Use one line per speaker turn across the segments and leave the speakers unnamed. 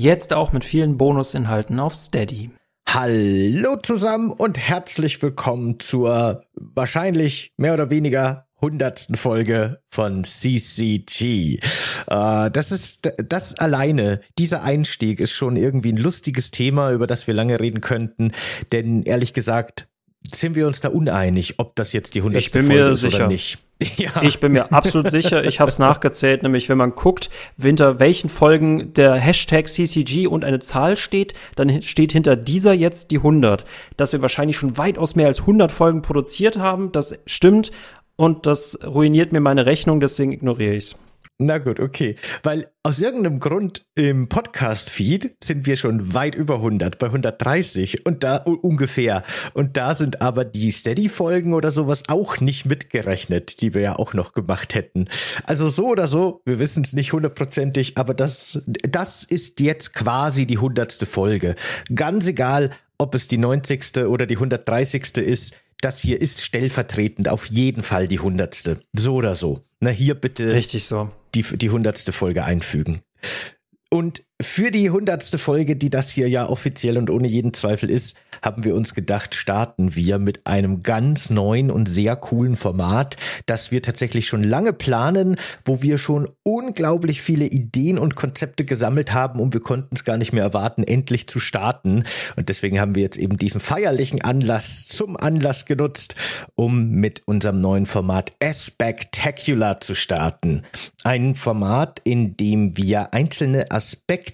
Jetzt auch mit vielen Bonusinhalten auf Steady.
Hallo zusammen und herzlich willkommen zur wahrscheinlich mehr oder weniger hundertsten Folge von CCG. Äh, das ist das alleine, dieser Einstieg ist schon irgendwie ein lustiges Thema, über das wir lange reden könnten, denn ehrlich gesagt sind wir uns da uneinig, ob das jetzt die hundertste Folge ist sicher. oder nicht.
Ja. Ich bin mir absolut sicher, ich habe es nachgezählt, nämlich wenn man guckt, hinter welchen Folgen der Hashtag CCG und eine Zahl steht, dann steht hinter dieser jetzt die 100. Dass wir wahrscheinlich schon weitaus mehr als 100 Folgen produziert haben, das stimmt und das ruiniert mir meine Rechnung, deswegen ignoriere ich es.
Na gut, okay. Weil aus irgendeinem Grund im Podcast-Feed sind wir schon weit über 100, bei 130 und da ungefähr. Und da sind aber die Steady-Folgen oder sowas auch nicht mitgerechnet, die wir ja auch noch gemacht hätten. Also so oder so, wir wissen es nicht hundertprozentig, aber das, das ist jetzt quasi die hundertste Folge. Ganz egal, ob es die 90. oder die 130. ist das hier ist stellvertretend auf jeden Fall die hundertste. So oder so. Na, hier bitte.
Richtig so.
Die, die hundertste Folge einfügen. Und für die hundertste Folge, die das hier ja offiziell und ohne jeden Zweifel ist, haben wir uns gedacht, starten wir mit einem ganz neuen und sehr coolen Format, das wir tatsächlich schon lange planen, wo wir schon unglaublich viele Ideen und Konzepte gesammelt haben und wir konnten es gar nicht mehr erwarten, endlich zu starten. Und deswegen haben wir jetzt eben diesen feierlichen Anlass zum Anlass genutzt, um mit unserem neuen Format Spectacular zu starten. Ein Format, in dem wir einzelne Aspekte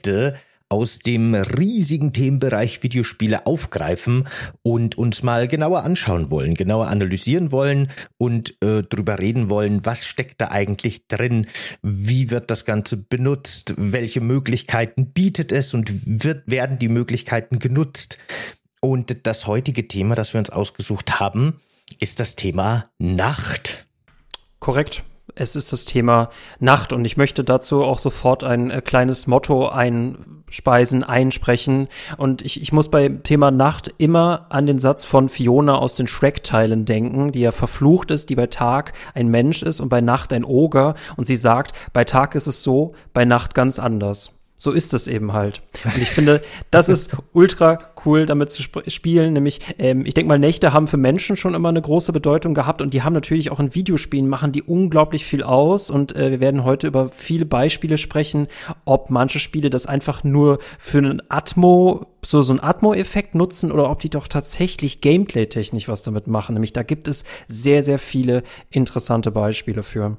aus dem riesigen Themenbereich Videospiele aufgreifen und uns mal genauer anschauen wollen, genauer analysieren wollen und äh, drüber reden wollen, was steckt da eigentlich drin, wie wird das Ganze benutzt, welche Möglichkeiten bietet es und wird, werden die Möglichkeiten genutzt. Und das heutige Thema, das wir uns ausgesucht haben, ist das Thema Nacht.
Korrekt es ist das Thema Nacht und ich möchte dazu auch sofort ein äh, kleines Motto einspeisen, einsprechen. Und ich, ich muss bei Thema Nacht immer an den Satz von Fiona aus den Shrek-Teilen denken, die ja verflucht ist, die bei Tag ein Mensch ist und bei Nacht ein Oger. Und sie sagt, bei Tag ist es so, bei Nacht ganz anders. So ist es eben halt. Und ich finde, das ist ultra cool, damit zu sp spielen. Nämlich, ähm, ich denke mal, Nächte haben für Menschen schon immer eine große Bedeutung gehabt und die haben natürlich auch in Videospielen, machen die unglaublich viel aus. Und äh, wir werden heute über viele Beispiele sprechen, ob manche Spiele das einfach nur für einen Atmo, so, so einen Atmo-Effekt nutzen oder ob die doch tatsächlich gameplay-technisch was damit machen. Nämlich, da gibt es sehr, sehr viele interessante Beispiele für.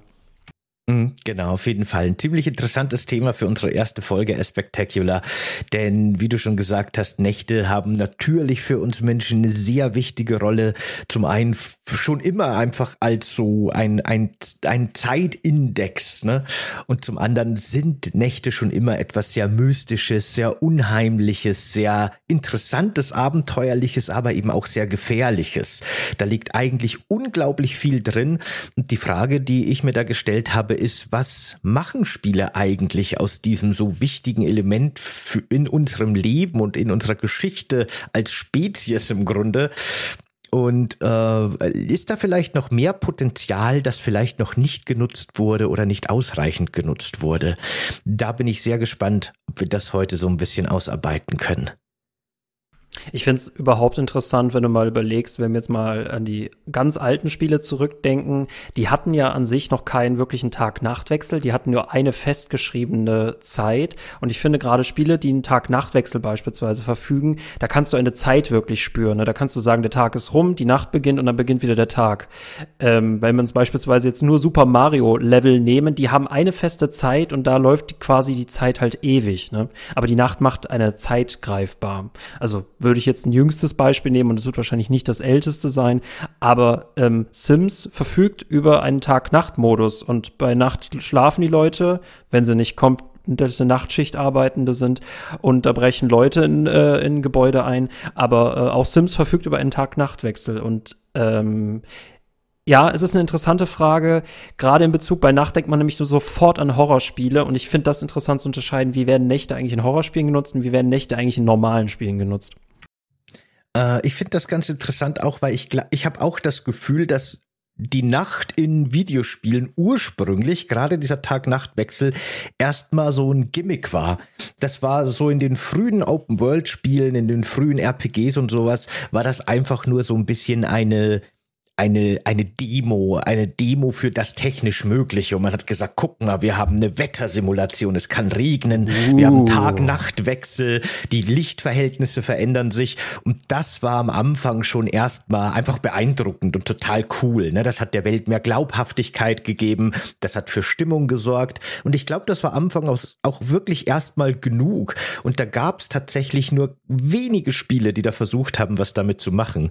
Mhm, genau, auf jeden Fall. Ein ziemlich interessantes Thema für unsere erste Folge Spectacular. Denn wie du schon gesagt hast, Nächte haben natürlich für uns Menschen eine sehr wichtige Rolle. Zum einen schon immer einfach als so ein, ein, ein Zeitindex. Ne? Und zum anderen sind Nächte schon immer etwas sehr Mystisches, sehr Unheimliches, sehr Interessantes, Abenteuerliches, aber eben auch sehr Gefährliches. Da liegt eigentlich unglaublich viel drin. Und die Frage, die ich mir da gestellt habe, ist, was machen Spiele eigentlich aus diesem so wichtigen Element in unserem Leben und in unserer Geschichte als Spezies im Grunde? Und äh, ist da vielleicht noch mehr Potenzial, das vielleicht noch nicht genutzt wurde oder nicht ausreichend genutzt wurde? Da bin ich sehr gespannt, ob wir das heute so ein bisschen ausarbeiten können.
Ich finde es überhaupt interessant, wenn du mal überlegst, wenn wir jetzt mal an die ganz alten Spiele zurückdenken, die hatten ja an sich noch keinen wirklichen Tag-Nacht-Wechsel, die hatten nur eine festgeschriebene Zeit. Und ich finde gerade Spiele, die einen Tag-Nacht-Wechsel beispielsweise verfügen, da kannst du eine Zeit wirklich spüren. Ne? Da kannst du sagen, der Tag ist rum, die Nacht beginnt und dann beginnt wieder der Tag. Ähm, wenn wir uns beispielsweise jetzt nur Super Mario-Level nehmen, die haben eine feste Zeit und da läuft quasi die Zeit halt ewig. Ne? Aber die Nacht macht eine Zeit greifbar. Also würde ich jetzt ein jüngstes Beispiel nehmen und es wird wahrscheinlich nicht das älteste sein, aber ähm, Sims verfügt über einen Tag-Nacht-Modus und bei Nacht schlafen die Leute, wenn sie nicht kommt eine Nachtschicht arbeitende sind und da brechen Leute in, äh, in Gebäude ein. Aber äh, auch Sims verfügt über einen Tag-Nacht-Wechsel. Und ähm, ja, es ist eine interessante Frage. Gerade in Bezug bei Nacht denkt man nämlich nur sofort an Horrorspiele. Und ich finde das interessant zu unterscheiden, wie werden Nächte eigentlich in Horrorspielen genutzt und wie werden Nächte eigentlich in normalen Spielen genutzt.
Äh, ich finde das ganz interessant auch, weil ich, ich habe auch das Gefühl, dass die Nacht in Videospielen ursprünglich, gerade dieser Tag-Nacht-Wechsel, erstmal so ein Gimmick war. Das war so in den frühen Open-World-Spielen, in den frühen RPGs und sowas, war das einfach nur so ein bisschen eine eine, eine Demo, eine Demo für das technisch Mögliche. Und man hat gesagt, guck mal, wir haben eine Wettersimulation, es kann regnen, uh. wir haben uh. Tag-Nacht-Wechsel, die Lichtverhältnisse verändern sich. Und das war am Anfang schon erstmal einfach beeindruckend und total cool. Ne? Das hat der Welt mehr Glaubhaftigkeit gegeben, das hat für Stimmung gesorgt. Und ich glaube, das war am Anfang auch wirklich erstmal genug. Und da gab es tatsächlich nur wenige Spiele, die da versucht haben, was damit zu machen.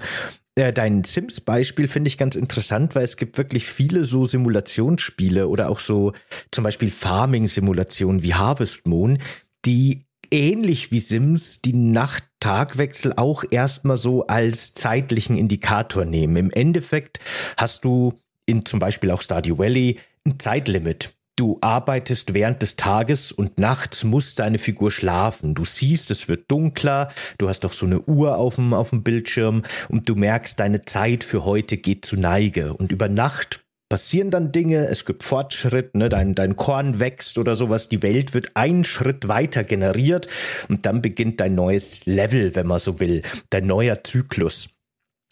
Äh, dein Sims-Beispiel finde ich ganz interessant, weil es gibt wirklich viele so Simulationsspiele oder auch so zum Beispiel Farming-Simulationen wie Harvest Moon, die ähnlich wie Sims die Nacht-Tag-Wechsel auch erstmal so als zeitlichen Indikator nehmen. Im Endeffekt hast du in zum Beispiel auch Stardew Valley ein Zeitlimit. Du arbeitest während des Tages und nachts muss deine Figur schlafen. Du siehst, es wird dunkler, du hast doch so eine Uhr auf dem, auf dem Bildschirm. Und du merkst, deine Zeit für heute geht zu Neige. Und über Nacht passieren dann Dinge, es gibt Fortschritt, ne, dein, dein Korn wächst oder sowas, die Welt wird einen Schritt weiter generiert. Und dann beginnt dein neues Level, wenn man so will, dein neuer Zyklus.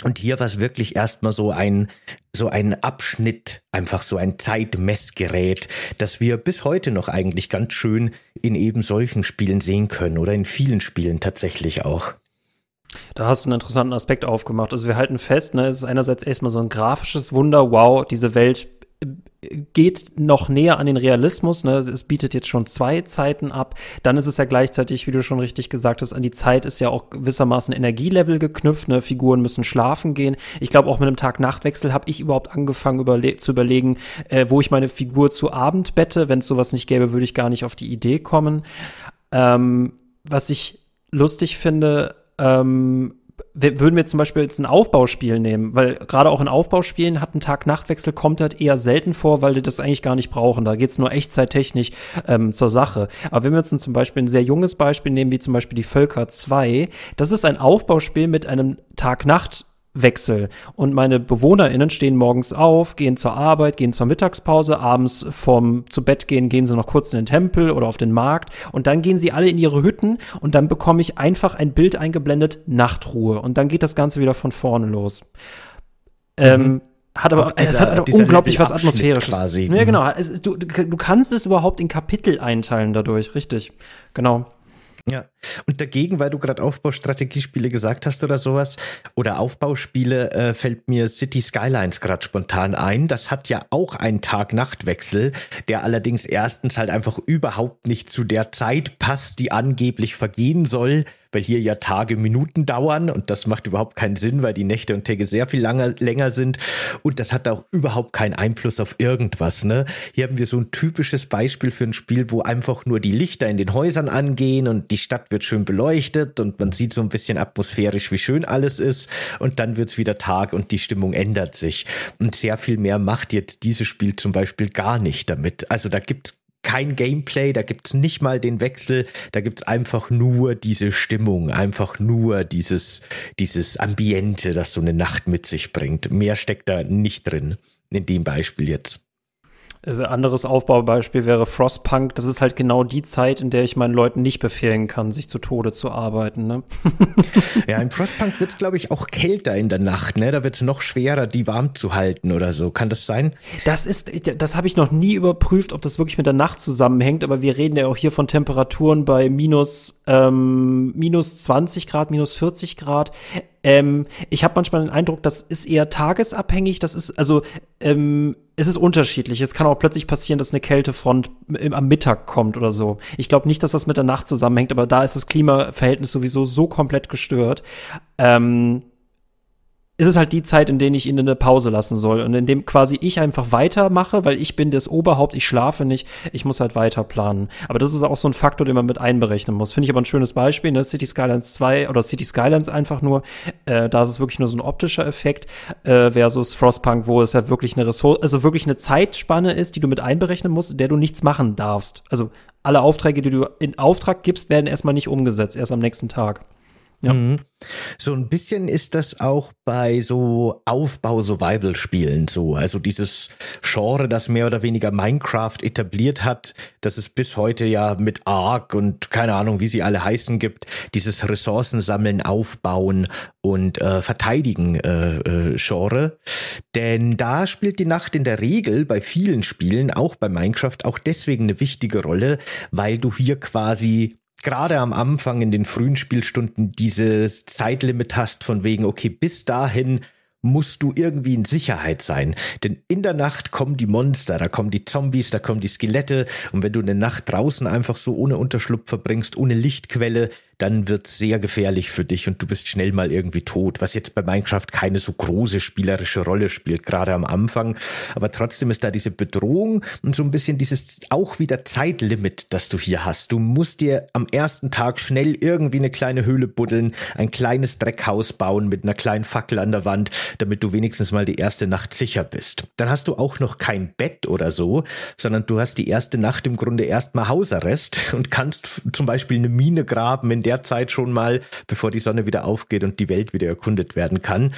Und hier war es wirklich erstmal so ein, so ein Abschnitt, einfach so ein Zeitmessgerät, das wir bis heute noch eigentlich ganz schön in eben solchen Spielen sehen können oder in vielen Spielen tatsächlich auch.
Da hast du einen interessanten Aspekt aufgemacht. Also wir halten fest, ne, es ist einerseits erstmal so ein grafisches Wunder, wow, diese Welt geht noch näher an den Realismus. Ne? Es bietet jetzt schon zwei Zeiten ab. Dann ist es ja gleichzeitig, wie du schon richtig gesagt hast, an die Zeit ist ja auch gewissermaßen Energielevel geknüpft. Ne? Figuren müssen schlafen gehen. Ich glaube, auch mit einem Tag-Nacht-Wechsel habe ich überhaupt angefangen überle zu überlegen, äh, wo ich meine Figur zu Abend bette. Wenn es sowas nicht gäbe, würde ich gar nicht auf die Idee kommen. Ähm, was ich lustig finde, ähm, würden wir zum Beispiel jetzt ein Aufbauspiel nehmen, weil gerade auch in Aufbauspielen hat ein Tag-Nacht-Wechsel kommt halt eher selten vor, weil die das eigentlich gar nicht brauchen. Da geht's nur echtzeittechnisch ähm, zur Sache. Aber wenn wir jetzt zum Beispiel ein sehr junges Beispiel nehmen, wie zum Beispiel die Völker 2, das ist ein Aufbauspiel mit einem Tag-Nacht Wechsel. Und meine BewohnerInnen stehen morgens auf, gehen zur Arbeit, gehen zur Mittagspause, abends vom zu Bett gehen, gehen sie noch kurz in den Tempel oder auf den Markt und dann gehen sie alle in ihre Hütten und dann bekomme ich einfach ein Bild eingeblendet, Nachtruhe. Und dann geht das Ganze wieder von vorne los. Ähm, mhm. Ähm, hat aber, dieser, es hat unglaublich was Atmosphärisches. Quasi. Ja, genau. Es, du, du kannst es überhaupt in Kapitel einteilen dadurch, richtig. Genau.
Ja, und dagegen, weil du gerade Aufbaustrategiespiele gesagt hast oder sowas, oder Aufbauspiele, äh, fällt mir City Skylines gerade spontan ein. Das hat ja auch einen Tag-Nacht-Wechsel, der allerdings erstens halt einfach überhaupt nicht zu der Zeit passt, die angeblich vergehen soll, weil hier ja Tage, Minuten dauern und das macht überhaupt keinen Sinn, weil die Nächte und Tage sehr viel langer, länger sind und das hat auch überhaupt keinen Einfluss auf irgendwas. Ne? Hier haben wir so ein typisches Beispiel für ein Spiel, wo einfach nur die Lichter in den Häusern angehen und die Stadt wird schön beleuchtet und man sieht so ein bisschen atmosphärisch, wie schön alles ist und dann wird's wieder Tag und die Stimmung ändert sich. Und sehr viel mehr macht jetzt dieses Spiel zum Beispiel gar nicht damit. Also da gibt's kein Gameplay, da gibt's nicht mal den Wechsel, da gibt's einfach nur diese Stimmung, einfach nur dieses, dieses Ambiente, das so eine Nacht mit sich bringt. Mehr steckt da nicht drin, in dem Beispiel jetzt.
Äh, anderes Aufbaubeispiel wäre Frostpunk. Das ist halt genau die Zeit, in der ich meinen Leuten nicht befehlen kann, sich zu Tode zu arbeiten. Ne?
ja, in Frostpunk wird es, glaube ich, auch kälter in der Nacht. Ne? Da wird es noch schwerer, die warm zu halten oder so. Kann das sein?
Das ist, das habe ich noch nie überprüft, ob das wirklich mit der Nacht zusammenhängt. Aber wir reden ja auch hier von Temperaturen bei minus, ähm, minus 20 Grad, minus 40 Grad. Ähm, ich habe manchmal den Eindruck, das ist eher tagesabhängig. Das ist also ähm, es ist unterschiedlich. Es kann auch plötzlich passieren, dass eine Kältefront am Mittag kommt oder so. Ich glaube nicht, dass das mit der Nacht zusammenhängt, aber da ist das Klimaverhältnis sowieso so komplett gestört. Ähm, ist es halt die Zeit, in der ich ihn in eine Pause lassen soll und in dem quasi ich einfach weitermache, weil ich bin das Oberhaupt, ich schlafe nicht, ich muss halt weiter planen. Aber das ist auch so ein Faktor, den man mit einberechnen muss. Finde ich aber ein schönes Beispiel, ne? City Skylines 2 oder City Skylines einfach nur, äh, da ist es wirklich nur so ein optischer Effekt äh, versus Frostpunk, wo es ja wirklich eine Ressource, also wirklich eine Zeitspanne ist, die du mit einberechnen musst, in der du nichts machen darfst. Also alle Aufträge, die du in Auftrag gibst, werden erstmal nicht umgesetzt, erst am nächsten Tag.
Ja. Mhm. So ein bisschen ist das auch bei so Aufbau-Survival-Spielen so. Also dieses Genre, das mehr oder weniger Minecraft etabliert hat, das es bis heute ja mit Ark und keine Ahnung, wie sie alle heißen gibt, dieses Ressourcen sammeln, aufbauen und äh, verteidigen äh, äh, Genre. Denn da spielt die Nacht in der Regel bei vielen Spielen, auch bei Minecraft, auch deswegen eine wichtige Rolle, weil du hier quasi gerade am Anfang in den frühen Spielstunden dieses Zeitlimit hast von wegen, okay, bis dahin musst du irgendwie in Sicherheit sein. Denn in der Nacht kommen die Monster, da kommen die Zombies, da kommen die Skelette. Und wenn du eine Nacht draußen einfach so ohne Unterschlupf verbringst, ohne Lichtquelle, dann wird sehr gefährlich für dich und du bist schnell mal irgendwie tot, was jetzt bei Minecraft keine so große spielerische Rolle spielt, gerade am Anfang. Aber trotzdem ist da diese Bedrohung und so ein bisschen dieses auch wieder Zeitlimit, das du hier hast. Du musst dir am ersten Tag schnell irgendwie eine kleine Höhle buddeln, ein kleines Dreckhaus bauen mit einer kleinen Fackel an der Wand, damit du wenigstens mal die erste Nacht sicher bist. Dann hast du auch noch kein Bett oder so, sondern du hast die erste Nacht im Grunde erstmal Hausarrest und kannst zum Beispiel eine Mine graben, in der Zeit schon mal, bevor die Sonne wieder aufgeht und die Welt wieder erkundet werden kann.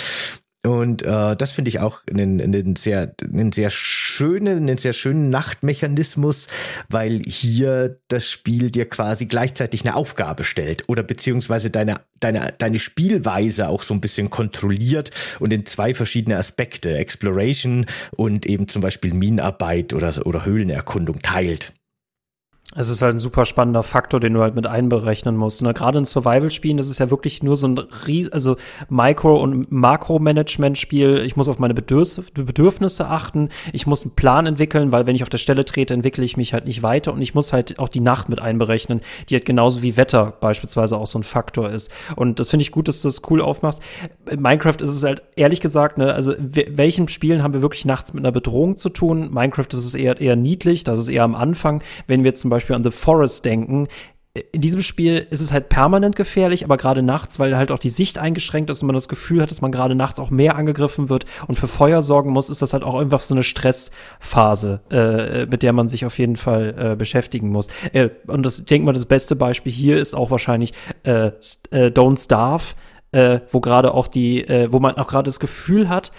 Und äh, das finde ich auch einen, einen sehr, einen sehr schönen, einen sehr schönen Nachtmechanismus, weil hier das Spiel dir quasi gleichzeitig eine Aufgabe stellt oder beziehungsweise deine, deine, deine Spielweise auch so ein bisschen kontrolliert und in zwei verschiedene Aspekte, Exploration und eben zum Beispiel Minenarbeit oder, oder Höhlenerkundung teilt.
Es ist halt ein super spannender Faktor, den du halt mit einberechnen musst. Ne? Gerade in Survival-Spielen, das ist ja wirklich nur so ein Ries also Micro- und Makro-Management-Spiel. Ich muss auf meine Bedürf Bedürfnisse achten. Ich muss einen Plan entwickeln, weil wenn ich auf der Stelle trete, entwickle ich mich halt nicht weiter und ich muss halt auch die Nacht mit einberechnen, die halt genauso wie Wetter beispielsweise auch so ein Faktor ist. Und das finde ich gut, dass du das cool aufmachst. In Minecraft ist es halt ehrlich gesagt, ne, also welchen Spielen haben wir wirklich nachts mit einer Bedrohung zu tun? Minecraft ist es eher, eher niedlich, das ist eher am Anfang. Wenn wir zum Beispiel Beispiel an The Forest denken, in diesem Spiel ist es halt permanent gefährlich, aber gerade nachts, weil halt auch die Sicht eingeschränkt ist und man das Gefühl hat, dass man gerade nachts auch mehr angegriffen wird und für Feuer sorgen muss, ist das halt auch einfach so eine Stressphase, äh, mit der man sich auf jeden Fall äh, beschäftigen muss. Äh, und das, ich denke mal, das beste Beispiel hier ist auch wahrscheinlich äh, äh, Don't Starve, äh, wo gerade auch die, äh, wo man auch gerade das Gefühl hat,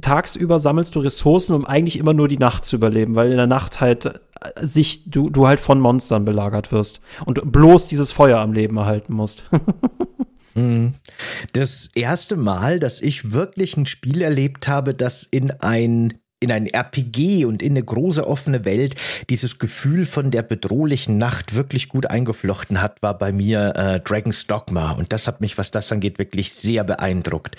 tagsüber sammelst du Ressourcen, um eigentlich immer nur die Nacht zu überleben, weil in der Nacht halt äh, sich du du halt von Monstern belagert wirst und bloß dieses Feuer am Leben erhalten musst.
Mhm. Das erste Mal, dass ich wirklich ein Spiel erlebt habe, das in ein in ein RPG und in eine große offene Welt dieses Gefühl von der bedrohlichen Nacht wirklich gut eingeflochten hat, war bei mir äh, Dragon's Dogma. Und das hat mich, was das angeht, wirklich sehr beeindruckt.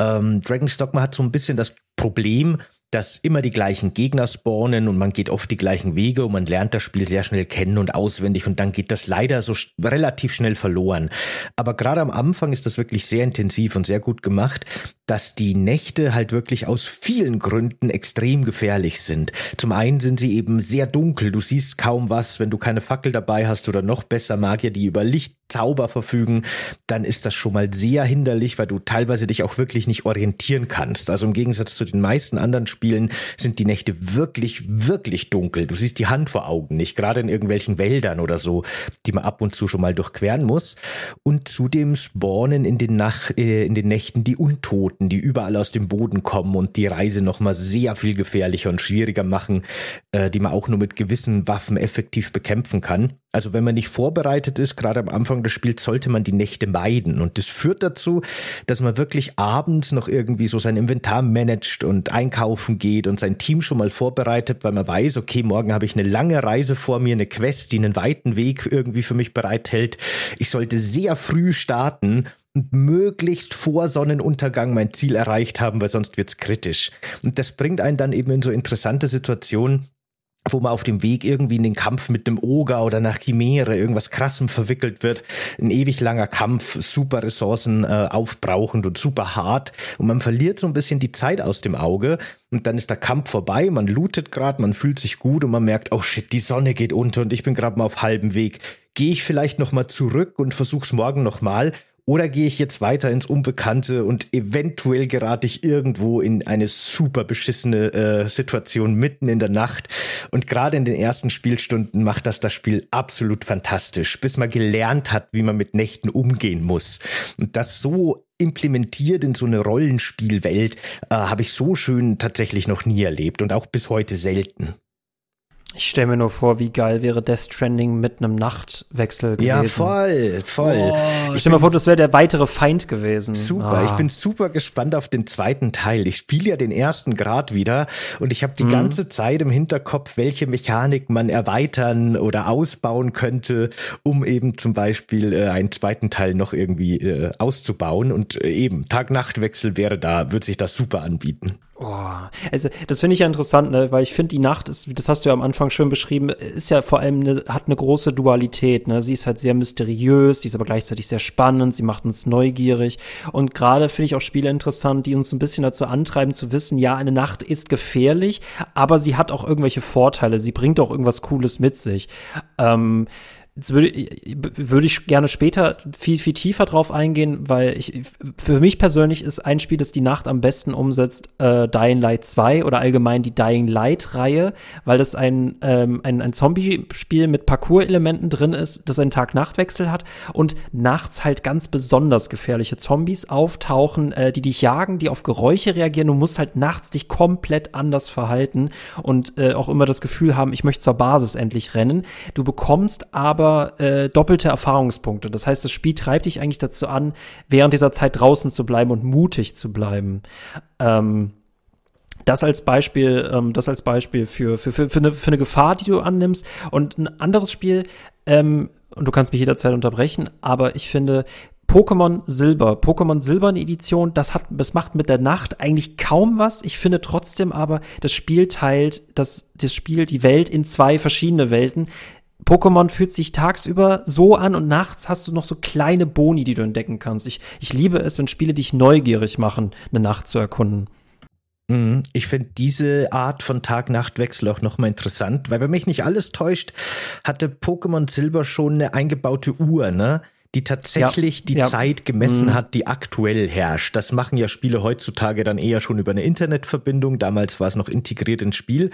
Ähm, Dragon's Dogma hat so ein bisschen das Problem, dass immer die gleichen Gegner spawnen und man geht oft die gleichen Wege und man lernt das Spiel sehr schnell kennen und auswendig und dann geht das leider so relativ schnell verloren. Aber gerade am Anfang ist das wirklich sehr intensiv und sehr gut gemacht, dass die Nächte halt wirklich aus vielen Gründen extrem gefährlich sind. Zum einen sind sie eben sehr dunkel, du siehst kaum was, wenn du keine Fackel dabei hast oder noch besser Magier, die über Licht Zauber verfügen, dann ist das schon mal sehr hinderlich, weil du teilweise dich auch wirklich nicht orientieren kannst. Also im Gegensatz zu den meisten anderen Spielen sind die Nächte wirklich, wirklich dunkel. Du siehst die Hand vor Augen nicht, gerade in irgendwelchen Wäldern oder so, die man ab und zu schon mal durchqueren muss. Und zudem spawnen in den, Nacht, äh, in den Nächten die Untoten, die überall aus dem Boden kommen und die Reise nochmal sehr viel gefährlicher und schwieriger machen, äh, die man auch nur mit gewissen Waffen effektiv bekämpfen kann. Also wenn man nicht vorbereitet ist, gerade am Anfang des Spiels, sollte man die Nächte meiden. Und das führt dazu, dass man wirklich abends noch irgendwie so sein Inventar managt und einkaufen geht und sein Team schon mal vorbereitet, weil man weiß, okay, morgen habe ich eine lange Reise vor mir, eine Quest, die einen weiten Weg irgendwie für mich bereithält. Ich sollte sehr früh starten möglichst vor Sonnenuntergang mein Ziel erreicht haben, weil sonst wird's kritisch. Und das bringt einen dann eben in so interessante Situationen, wo man auf dem Weg irgendwie in den Kampf mit einem Oger oder nach Chimäre irgendwas krassem verwickelt wird. Ein ewig langer Kampf, super Ressourcen äh, aufbrauchend und super hart. Und man verliert so ein bisschen die Zeit aus dem Auge. Und dann ist der Kampf vorbei, man lootet gerade, man fühlt sich gut und man merkt, oh shit, die Sonne geht unter und ich bin gerade mal auf halbem Weg. Gehe ich vielleicht noch mal zurück und versuch's morgen noch mal Oder gehe ich jetzt weiter ins Unbekannte und eventuell gerate ich irgendwo in eine super beschissene äh, Situation mitten in der Nacht. Und gerade in den ersten Spielstunden macht das das Spiel absolut fantastisch, bis man gelernt hat, wie man mit Nächten umgehen muss. Und das so implementiert in so eine Rollenspielwelt äh, habe ich so schön tatsächlich noch nie erlebt und auch bis heute selten.
Ich stelle mir nur vor, wie geil wäre Death Stranding mit einem Nachtwechsel gewesen.
Ja, voll, voll.
Oh, ich stell mir vor, das wäre der weitere Feind gewesen.
Super, ah. ich bin super gespannt auf den zweiten Teil. Ich spiele ja den ersten Grad wieder und ich habe die mhm. ganze Zeit im Hinterkopf, welche Mechanik man erweitern oder ausbauen könnte, um eben zum Beispiel äh, einen zweiten Teil noch irgendwie äh, auszubauen. Und äh, eben, Tag-Nacht-Wechsel wäre da, würde sich das super anbieten.
Oh, also das finde ich ja interessant, ne? weil ich finde, die Nacht ist, das hast du ja am Anfang schön beschrieben, ist ja vor allem eine, hat eine große Dualität. Ne? Sie ist halt sehr mysteriös, sie ist aber gleichzeitig sehr spannend, sie macht uns neugierig. Und gerade finde ich auch Spiele interessant, die uns ein bisschen dazu antreiben zu wissen, ja, eine Nacht ist gefährlich, aber sie hat auch irgendwelche Vorteile, sie bringt auch irgendwas Cooles mit sich. Ähm, Jetzt würde, würde ich gerne später viel, viel tiefer drauf eingehen, weil ich, für mich persönlich ist ein Spiel, das die Nacht am besten umsetzt, äh, Dying Light 2 oder allgemein die Dying Light-Reihe, weil das ein, ähm, ein, ein Zombie-Spiel mit Parcours-Elementen drin ist, das einen Tag-Nacht-Wechsel hat und nachts halt ganz besonders gefährliche Zombies auftauchen, äh, die dich jagen, die auf Geräusche reagieren. Du musst halt nachts dich komplett anders verhalten und äh, auch immer das Gefühl haben, ich möchte zur Basis endlich rennen. Du bekommst aber aber äh, doppelte Erfahrungspunkte. Das heißt, das Spiel treibt dich eigentlich dazu an, während dieser Zeit draußen zu bleiben und mutig zu bleiben. Ähm, das als Beispiel, ähm, das als Beispiel für, für, für, für, eine, für eine Gefahr, die du annimmst. Und ein anderes Spiel, ähm, und du kannst mich jederzeit unterbrechen, aber ich finde, Pokémon Silber, Pokémon Silberne Edition, das hat, das macht mit der Nacht eigentlich kaum was. Ich finde trotzdem aber, das Spiel teilt das, das Spiel, die Welt in zwei verschiedene Welten. Pokémon fühlt sich tagsüber so an und nachts hast du noch so kleine Boni, die du entdecken kannst. Ich, ich liebe es, wenn Spiele dich neugierig machen, eine Nacht zu erkunden.
Mhm. Ich finde diese Art von Tag-Nacht-Wechsel auch nochmal interessant, weil wenn mich nicht alles täuscht, hatte Pokémon Silber schon eine eingebaute Uhr, ne? Die tatsächlich ja, die ja. Zeit gemessen mhm. hat, die aktuell herrscht. Das machen ja Spiele heutzutage dann eher schon über eine Internetverbindung. Damals war es noch integriert ins Spiel.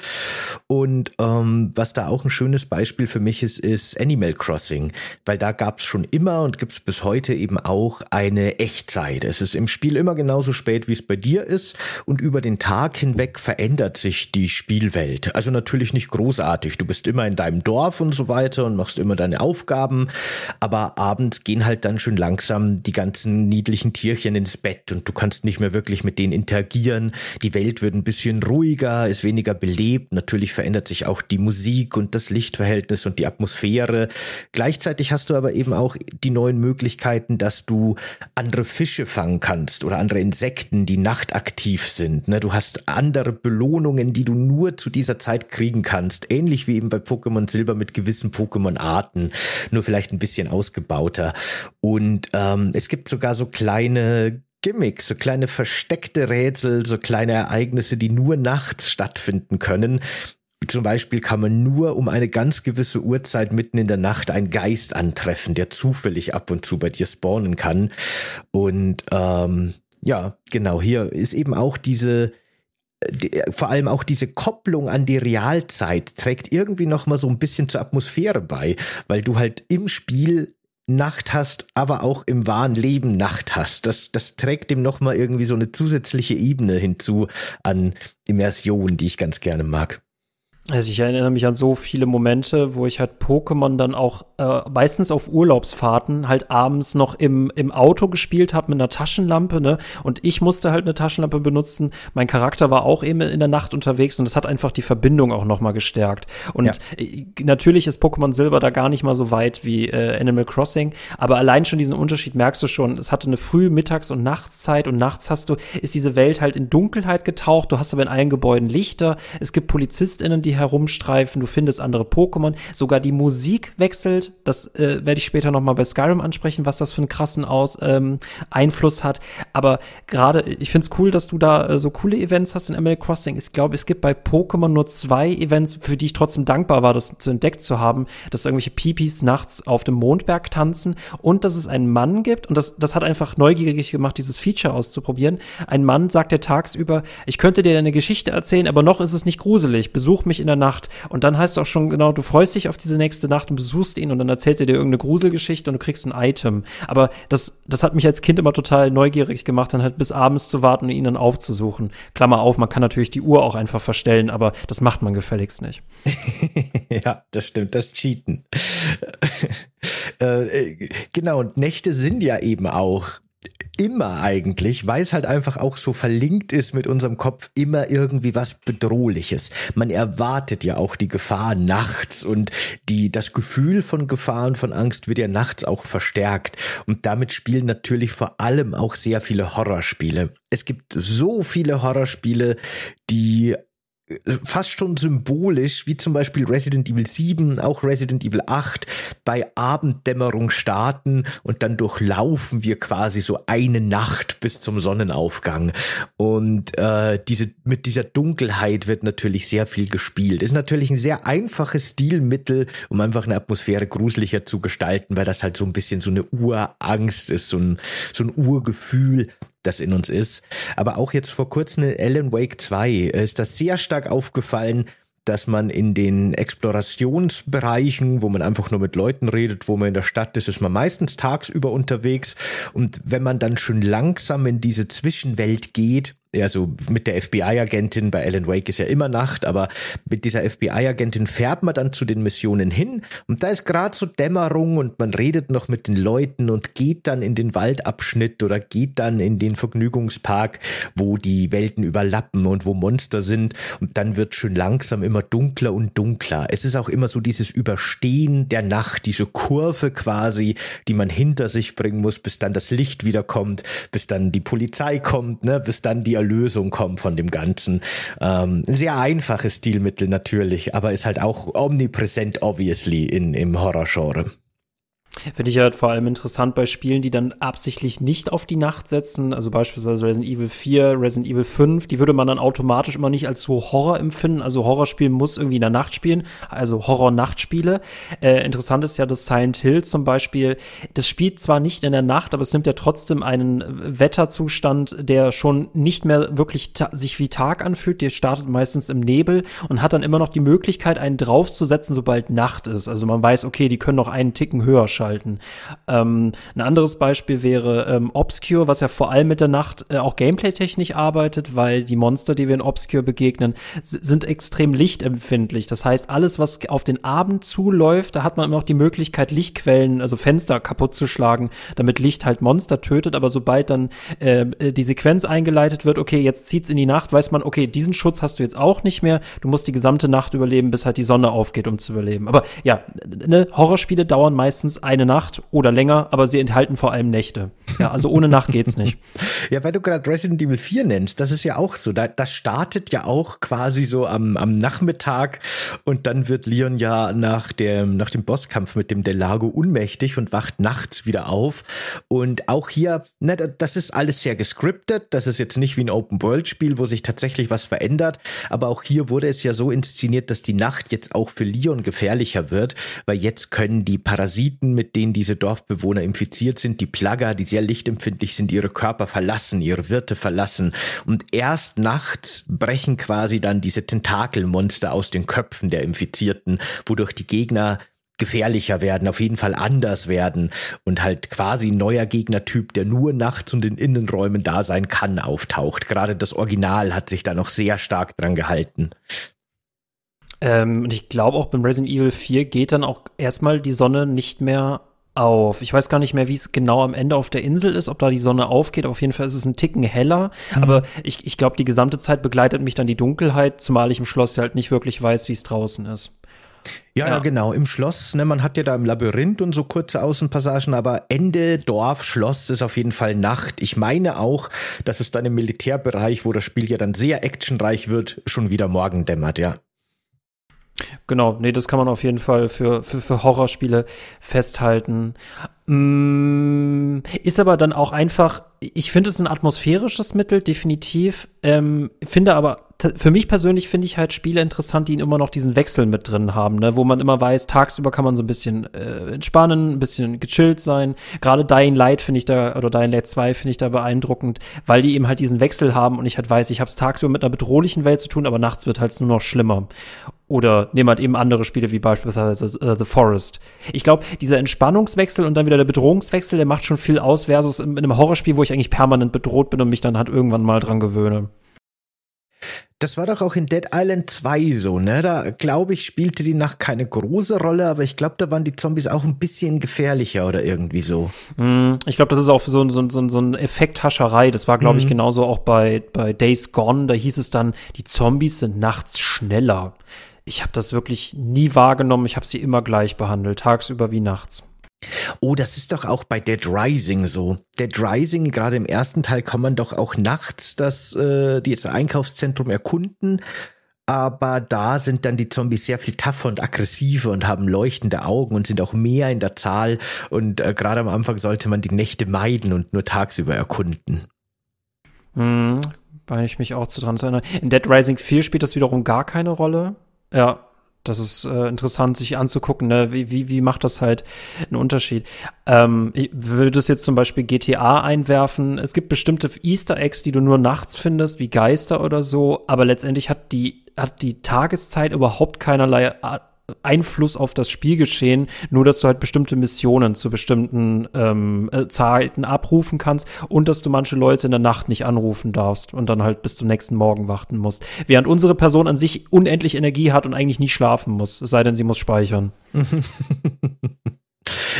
Und ähm, was da auch ein schönes Beispiel für mich ist, ist Animal Crossing, weil da gab es schon immer und gibt es bis heute eben auch eine Echtzeit. Es ist im Spiel immer genauso spät, wie es bei dir ist und über den Tag hinweg verändert sich die Spielwelt. Also natürlich nicht großartig. Du bist immer in deinem Dorf und so weiter und machst immer deine Aufgaben, aber abends gehen halt dann schon langsam die ganzen niedlichen Tierchen ins Bett und du kannst nicht mehr wirklich mit denen interagieren. Die Welt wird ein bisschen ruhiger, ist weniger belebt. Natürlich verändert sich auch die Musik und das Lichtverhältnis und die Atmosphäre. Gleichzeitig hast du aber eben auch die neuen Möglichkeiten, dass du andere Fische fangen kannst oder andere Insekten, die nachtaktiv sind. Ne? Du hast andere Belohnungen, die du nur zu dieser Zeit kriegen kannst. Ähnlich wie eben bei Pokémon Silber mit gewissen Pokémon-Arten, nur vielleicht ein bisschen ausgebauter. Und ähm, es gibt sogar so kleine Gimmicks, so kleine versteckte Rätsel, so kleine Ereignisse, die nur nachts stattfinden können. Zum Beispiel kann man nur um eine ganz gewisse Uhrzeit mitten in der Nacht einen Geist antreffen, der zufällig ab und zu bei dir spawnen kann. Und ähm, ja, genau, hier ist eben auch diese, die, vor allem auch diese Kopplung an die Realzeit trägt irgendwie noch mal so ein bisschen zur Atmosphäre bei, weil du halt im Spiel Nacht hast, aber auch im wahren Leben Nacht hast. Das, das trägt dem nochmal irgendwie so eine zusätzliche Ebene hinzu an Immersion, die ich ganz gerne mag.
Also ich erinnere mich an so viele Momente, wo ich halt Pokémon dann auch äh, meistens auf Urlaubsfahrten halt abends noch im, im Auto gespielt habe mit einer Taschenlampe, ne? Und ich musste halt eine Taschenlampe benutzen. Mein Charakter war auch eben in der Nacht unterwegs und das hat einfach die Verbindung auch noch mal gestärkt. Und ja. Äh, natürlich ist Pokémon Silber da gar nicht mal so weit wie äh, Animal Crossing, aber allein schon diesen Unterschied merkst du schon. Es hatte eine Früh-, Mittags- und Nachtszeit und nachts hast du, ist diese Welt halt in Dunkelheit getaucht. Du hast aber in allen Gebäuden Lichter. Es gibt PolizistInnen, die herumstreifen, du findest andere Pokémon, sogar die Musik wechselt. Das äh, werde ich später noch mal bei Skyrim ansprechen, was das für einen krassen Aus, ähm, Einfluss hat. Aber gerade, ich finde es cool, dass du da äh, so coole Events hast in Animal Crossing. Ich glaube, es gibt bei Pokémon nur zwei Events, für die ich trotzdem dankbar war, das zu entdeckt zu haben, dass irgendwelche Pipis nachts auf dem Mondberg tanzen und dass es einen Mann gibt und das, das hat einfach neugierig gemacht, dieses Feature auszuprobieren. Ein Mann sagt dir tagsüber, ich könnte dir eine Geschichte erzählen, aber noch ist es nicht gruselig. Besuch mich in der Nacht. Und dann heißt es auch schon genau, du freust dich auf diese nächste Nacht und besuchst ihn und dann erzählt er dir irgendeine Gruselgeschichte und du kriegst ein Item. Aber das, das hat mich als Kind immer total neugierig gemacht, dann halt bis abends zu warten und ihn dann aufzusuchen. Klammer auf, man kann natürlich die Uhr auch einfach verstellen, aber das macht man gefälligst nicht.
ja, das stimmt, das Cheaten. äh, genau, und Nächte sind ja eben auch immer eigentlich, weil es halt einfach auch so verlinkt ist mit unserem Kopf, immer irgendwie was Bedrohliches. Man erwartet ja auch die Gefahr nachts und die, das Gefühl von Gefahr und von Angst wird ja nachts auch verstärkt. Und damit spielen natürlich vor allem auch sehr viele Horrorspiele. Es gibt so viele Horrorspiele, die fast schon symbolisch, wie zum Beispiel Resident Evil 7, auch Resident Evil 8, bei Abenddämmerung starten und dann durchlaufen wir quasi so eine Nacht bis zum Sonnenaufgang. Und äh, diese, mit dieser Dunkelheit wird natürlich sehr viel gespielt. Ist natürlich ein sehr einfaches Stilmittel, um einfach eine Atmosphäre gruseliger zu gestalten, weil das halt so ein bisschen so eine Urangst ist, so ein, so ein Urgefühl, das in uns ist. Aber auch jetzt vor kurzem in Alan Wake 2 ist das sehr stark aufgefallen, dass man in den Explorationsbereichen, wo man einfach nur mit Leuten redet, wo man in der Stadt ist, ist man meistens tagsüber unterwegs. Und wenn man dann schon langsam in diese Zwischenwelt geht, also mit der FBI-Agentin, bei Alan Wake ist ja immer Nacht, aber mit dieser FBI-Agentin fährt man dann zu den Missionen hin und da ist gerade so Dämmerung und man redet noch mit den Leuten und geht dann in den Waldabschnitt oder geht dann in den Vergnügungspark, wo die Welten überlappen und wo Monster sind und dann wird schön langsam immer dunkler und dunkler. Es ist auch immer so dieses Überstehen der Nacht, diese Kurve quasi, die man hinter sich bringen muss, bis dann das Licht wiederkommt, bis dann die Polizei kommt, ne, bis dann die Erlösung kommt von dem Ganzen. Ähm, sehr einfaches Stilmittel natürlich, aber ist halt auch omnipräsent, obviously, in, im Horrorgenre.
Finde ich halt vor allem interessant bei Spielen, die dann absichtlich nicht auf die Nacht setzen, also beispielsweise Resident Evil 4, Resident Evil 5, die würde man dann automatisch immer nicht als so Horror empfinden. Also Horrorspiel muss irgendwie in der Nacht spielen, also Horror-Nachtspiele. Äh, interessant ist ja, dass Silent Hill zum Beispiel, das spielt zwar nicht in der Nacht, aber es nimmt ja trotzdem einen Wetterzustand, der schon nicht mehr wirklich sich wie Tag anfühlt. Der startet meistens im Nebel und hat dann immer noch die Möglichkeit, einen draufzusetzen, sobald Nacht ist. Also man weiß, okay, die können noch einen Ticken höher schalten. Ähm, ein anderes Beispiel wäre ähm, Obscure, was ja vor allem mit der Nacht äh, auch gameplay-technisch arbeitet, weil die Monster, die wir in Obscure begegnen, sind extrem lichtempfindlich. Das heißt, alles, was auf den Abend zuläuft, da hat man immer noch die Möglichkeit, Lichtquellen, also Fenster kaputt zu schlagen, damit Licht halt Monster tötet. Aber sobald dann äh, die Sequenz eingeleitet wird, okay, jetzt zieht's in die Nacht, weiß man, okay, diesen Schutz hast du jetzt auch nicht mehr. Du musst die gesamte Nacht überleben, bis halt die Sonne aufgeht, um zu überleben. Aber ja, ne, Horrorspiele dauern meistens eine Nacht oder länger, aber sie enthalten vor allem Nächte. Ja, also ohne Nacht geht's nicht.
ja, weil du gerade Resident Evil 4 nennst, das ist ja auch so. Da, das startet ja auch quasi so am, am Nachmittag und dann wird Leon ja nach dem, nach dem Bosskampf mit dem Delago unmächtig und wacht nachts wieder auf. Und auch hier, ne, das ist alles sehr gescriptet. Das ist jetzt nicht wie ein Open-World-Spiel, wo sich tatsächlich was verändert. Aber auch hier wurde es ja so inszeniert, dass die Nacht jetzt auch für Leon gefährlicher wird, weil jetzt können die Parasiten mit denen diese Dorfbewohner infiziert sind, die Plagger, die sehr lichtempfindlich sind, ihre Körper verlassen, ihre Wirte verlassen. Und erst nachts brechen quasi dann diese Tentakelmonster aus den Köpfen der Infizierten, wodurch die Gegner gefährlicher werden, auf jeden Fall anders werden und halt quasi ein neuer Gegnertyp, der nur nachts und in Innenräumen da sein kann, auftaucht. Gerade das Original hat sich da noch sehr stark dran gehalten.
Ähm, und ich glaube auch beim Resident Evil 4 geht dann auch erstmal die Sonne nicht mehr auf. Ich weiß gar nicht mehr, wie es genau am Ende auf der Insel ist, ob da die Sonne aufgeht. Auf jeden Fall ist es ein Ticken heller. Mhm. Aber ich, ich glaube, die gesamte Zeit begleitet mich dann die Dunkelheit, zumal ich im Schloss halt nicht wirklich weiß, wie es draußen ist.
Ja, ja, genau. Im Schloss, ne, man hat ja da im Labyrinth und so kurze Außenpassagen, aber Ende Dorf, Schloss ist auf jeden Fall Nacht. Ich meine auch, dass es dann im Militärbereich, wo das Spiel ja dann sehr actionreich wird, schon wieder morgen dämmert, ja.
Genau, nee, das kann man auf jeden Fall für, für, für Horrorspiele festhalten. Mm, ist aber dann auch einfach, ich finde es ein atmosphärisches Mittel, definitiv. Ähm, finde aber, für mich persönlich finde ich halt Spiele interessant, die immer noch diesen Wechsel mit drin haben, ne? wo man immer weiß, tagsüber kann man so ein bisschen äh, entspannen, ein bisschen gechillt sein. Gerade Dying Light finde ich da, oder Dying Light 2 finde ich da beeindruckend, weil die eben halt diesen Wechsel haben und ich halt weiß, ich habe es tagsüber mit einer bedrohlichen Welt zu tun, aber nachts wird halt nur noch schlimmer. Oder nehmen halt eben andere Spiele wie beispielsweise uh, The Forest. Ich glaube, dieser Entspannungswechsel und dann wieder der Bedrohungswechsel, der macht schon viel aus versus in, in einem Horrorspiel, wo ich eigentlich permanent bedroht bin und mich dann halt irgendwann mal dran gewöhne.
Das war doch auch in Dead Island 2 so, ne? Da glaube ich, spielte die Nacht keine große Rolle, aber ich glaube, da waren die Zombies auch ein bisschen gefährlicher oder irgendwie so.
Mm, ich glaube, das ist auch so, so, so, so ein Effekthascherei. Das war, glaube ich, mhm. genauso auch bei, bei Days Gone. Da hieß es dann, die Zombies sind nachts schneller ich habe das wirklich nie wahrgenommen. Ich habe sie immer gleich behandelt, tagsüber wie nachts.
Oh, das ist doch auch bei Dead Rising so. Dead Rising, gerade im ersten Teil kann man doch auch nachts das, äh, das Einkaufszentrum erkunden. Aber da sind dann die Zombies sehr viel tougher und aggressiver und haben leuchtende Augen und sind auch mehr in der Zahl. Und äh, gerade am Anfang sollte man die Nächte meiden und nur tagsüber erkunden.
Hm, weil ich mich auch zu dran erinnere. In Dead Rising 4 spielt das wiederum gar keine Rolle. Ja, das ist äh, interessant, sich anzugucken, ne? wie, wie, wie macht das halt einen Unterschied. Ähm, ich würde das jetzt zum Beispiel GTA einwerfen. Es gibt bestimmte Easter Eggs, die du nur nachts findest, wie Geister oder so, aber letztendlich hat die, hat die Tageszeit überhaupt keinerlei Einfluss auf das Spielgeschehen, nur dass du halt bestimmte Missionen zu bestimmten ähm, äh, Zeiten abrufen kannst und dass du manche Leute in der Nacht nicht anrufen darfst und dann halt bis zum nächsten Morgen warten musst. Während unsere Person an sich unendlich Energie hat und eigentlich nie schlafen muss, es sei denn, sie muss speichern.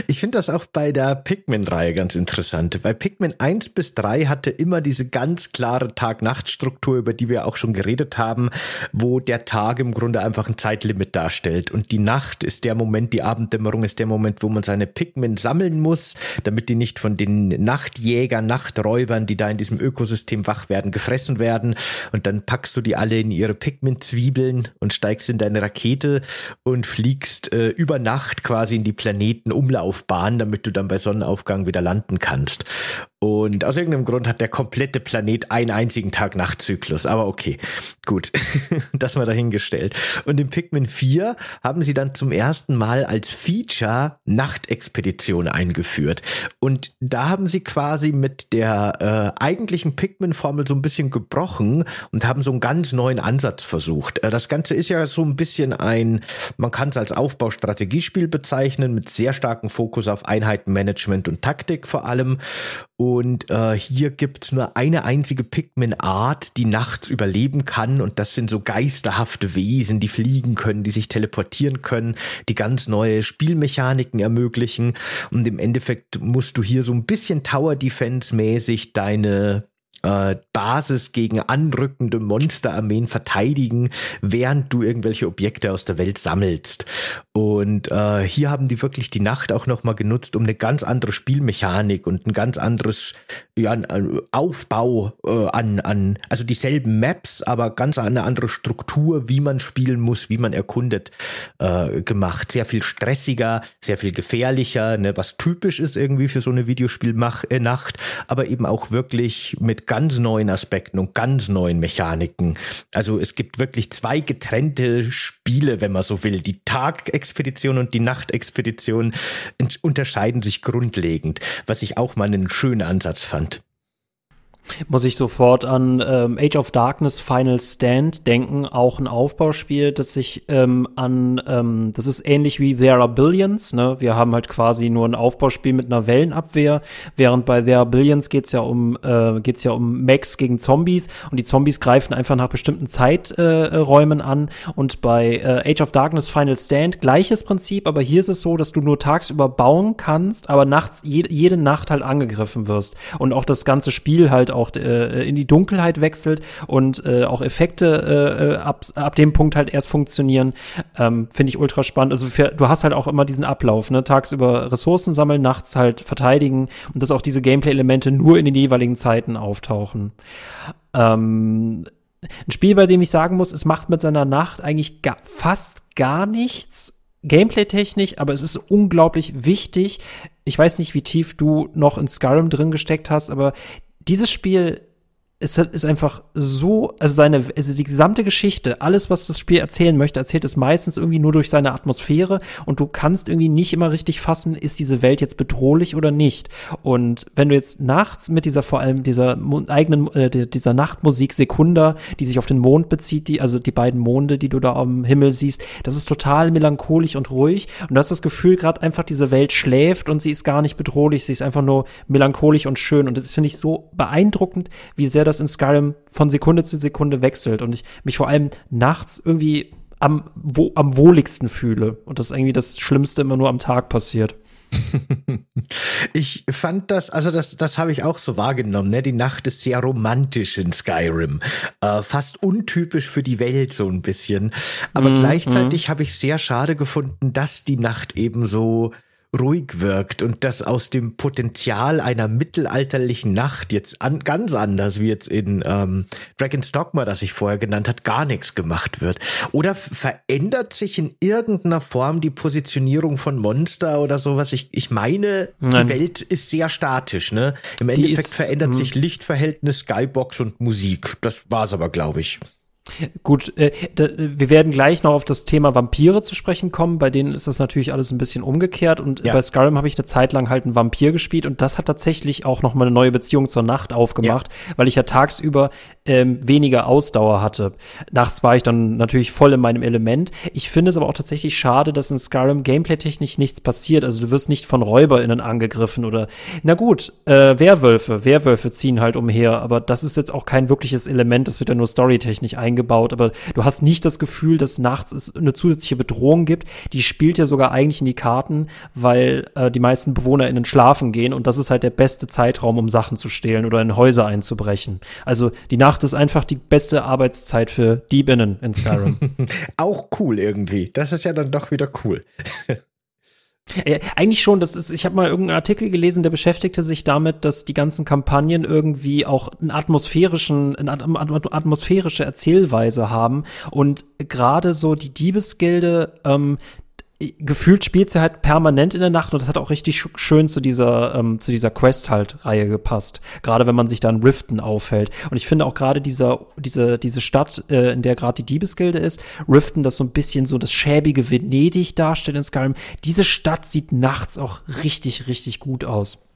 Ich finde das auch bei der Pikmin-Reihe ganz interessant. Bei Pikmin 1 bis 3 hatte immer diese ganz klare Tag-Nacht-Struktur, über die wir auch schon geredet haben, wo der Tag im Grunde einfach ein Zeitlimit darstellt. Und die Nacht ist der Moment, die Abenddämmerung ist der Moment, wo man seine Pikmin sammeln muss, damit die nicht von den Nachtjägern, Nachträubern, die da in diesem Ökosystem wach werden, gefressen werden. Und dann packst du die alle in ihre Pikmin-Zwiebeln und steigst in deine Rakete und fliegst äh, über Nacht quasi in die Planeten Umlaufbahn, damit du dann bei Sonnenaufgang wieder landen kannst. Und aus irgendeinem Grund hat der komplette Planet einen einzigen Tag-Nacht-Zyklus. Aber okay, gut, das mal dahingestellt. Und im Pikmin 4 haben sie dann zum ersten Mal als Feature Nachtexpedition eingeführt. Und da haben sie quasi mit der äh, eigentlichen Pikmin-Formel so ein bisschen gebrochen und haben so einen ganz neuen Ansatz versucht. Äh, das Ganze ist ja so ein bisschen ein, man kann es als Aufbaustrategiespiel bezeichnen, mit sehr starkem Fokus auf Einheitenmanagement und Taktik vor allem. Und äh, hier gibt's nur eine einzige Pikmin-Art, die nachts überleben kann. Und das sind so geisterhafte Wesen, die fliegen können, die sich teleportieren können, die ganz neue Spielmechaniken ermöglichen. Und im Endeffekt musst du hier so ein bisschen Tower Defense-mäßig deine äh, Basis gegen anrückende Monsterarmeen verteidigen, während du irgendwelche Objekte aus der Welt sammelst. Und äh, hier haben die wirklich die Nacht auch nochmal genutzt, um eine ganz andere Spielmechanik und ein ganz anderes ja, Aufbau äh, an, an, also dieselben Maps, aber ganz eine andere Struktur, wie man spielen muss, wie man erkundet, äh, gemacht. Sehr viel stressiger, sehr viel gefährlicher, ne, was typisch ist irgendwie für so eine Videospielnacht, äh, aber eben auch wirklich mit ganz neuen Aspekten und ganz neuen Mechaniken. Also es gibt wirklich zwei getrennte Spiele, wenn man so will. Die Tagexpedition und die Nachtexpedition unterscheiden sich grundlegend, was ich auch mal einen schönen Ansatz fand
muss ich sofort an ähm, Age of Darkness Final Stand denken, auch ein Aufbauspiel, das sich ähm, an, ähm, das ist ähnlich wie There Are Billions, ne? Wir haben halt quasi nur ein Aufbauspiel mit einer Wellenabwehr, während bei There Are Billions geht's ja um, äh, ja um Max gegen Zombies und die Zombies greifen einfach nach bestimmten Zeiträumen äh, an und bei äh, Age of Darkness Final Stand gleiches Prinzip, aber hier ist es so, dass du nur tagsüber bauen kannst, aber nachts, je, jede Nacht halt angegriffen wirst und auch das ganze Spiel halt auch auch äh, in die Dunkelheit wechselt und äh, auch Effekte äh, ab, ab dem Punkt halt erst funktionieren, ähm, finde ich ultra spannend. Also für, du hast halt auch immer diesen Ablauf, ne? Tagsüber Ressourcen sammeln, nachts halt verteidigen und dass auch diese Gameplay-Elemente nur in den jeweiligen Zeiten auftauchen. Ähm, ein Spiel, bei dem ich sagen muss, es macht mit seiner Nacht eigentlich ga fast gar nichts. Gameplay-technisch, aber es ist unglaublich wichtig. Ich weiß nicht, wie tief du noch in Skyrim drin gesteckt hast, aber dieses Spiel es ist einfach so, also seine, also die gesamte Geschichte, alles, was das Spiel erzählen möchte, erzählt es meistens irgendwie nur durch seine Atmosphäre. Und du kannst irgendwie nicht immer richtig fassen, ist diese Welt jetzt bedrohlich oder nicht. Und wenn du jetzt nachts mit dieser, vor allem dieser eigenen, äh, dieser Nachtmusik Sekunda, die sich auf den Mond bezieht, die, also die beiden Monde, die du da am Himmel siehst, das ist total melancholisch und ruhig. Und du hast das Gefühl, gerade einfach diese Welt schläft und sie ist gar nicht bedrohlich, sie ist einfach nur melancholisch und schön. Und das finde ich so beeindruckend, wie sehr das in Skyrim von Sekunde zu Sekunde wechselt und ich mich vor allem nachts irgendwie am, wo, am wohligsten fühle. Und das ist irgendwie das Schlimmste immer nur am Tag passiert.
ich fand das, also das, das habe ich auch so wahrgenommen. Ne? Die Nacht ist sehr romantisch in Skyrim, äh, fast untypisch für die Welt so ein bisschen. Aber mm, gleichzeitig mm. habe ich sehr schade gefunden, dass die Nacht eben so ruhig wirkt und dass aus dem Potenzial einer mittelalterlichen Nacht jetzt an, ganz anders wie jetzt in ähm, Dragon's Dogma, das ich vorher genannt hat, gar nichts gemacht wird. Oder verändert sich in irgendeiner Form die Positionierung von Monster oder sowas? Ich, ich meine, Nein. die Welt ist sehr statisch, ne? Im die Endeffekt ist, verändert hm. sich Lichtverhältnis, Skybox und Musik. Das war's aber, glaube ich.
Gut, äh, da, wir werden gleich noch auf das Thema Vampire zu sprechen kommen. Bei denen ist das natürlich alles ein bisschen umgekehrt. Und ja. bei Skyrim habe ich eine Zeit lang halt einen Vampir gespielt und das hat tatsächlich auch noch mal eine neue Beziehung zur Nacht aufgemacht, ja. weil ich ja tagsüber ähm, weniger Ausdauer hatte. Nachts war ich dann natürlich voll in meinem Element. Ich finde es aber auch tatsächlich schade, dass in Skyrim gameplay-technisch nichts passiert. Also du wirst nicht von RäuberInnen angegriffen oder, na gut, äh, Werwölfe. Werwölfe ziehen halt umher, aber das ist jetzt auch kein wirkliches Element. Das wird ja nur storytechnisch eingebaut eingebaut, aber du hast nicht das Gefühl, dass nachts es eine zusätzliche Bedrohung gibt. Die spielt ja sogar eigentlich in die Karten, weil äh, die meisten BewohnerInnen schlafen gehen und das ist halt der beste Zeitraum, um Sachen zu stehlen oder in Häuser einzubrechen. Also die Nacht ist einfach die beste Arbeitszeit für Diebinnen in Skyrim.
Auch cool irgendwie. Das ist ja dann doch wieder cool.
Äh, eigentlich schon, das ist, ich habe mal irgendeinen Artikel gelesen, der beschäftigte sich damit, dass die ganzen Kampagnen irgendwie auch einen atmosphärischen, eine atmosphärische Erzählweise haben. Und gerade so die Diebesgilde, ähm, gefühlt spielt sie halt permanent in der Nacht und das hat auch richtig schön zu dieser ähm, zu dieser Quest halt Reihe gepasst. Gerade wenn man sich dann Riften aufhält und ich finde auch gerade dieser diese diese Stadt, äh, in der gerade die Diebesgilde ist, Riften, das so ein bisschen so das schäbige Venedig darstellt in Skyrim. Diese Stadt sieht nachts auch richtig richtig gut aus.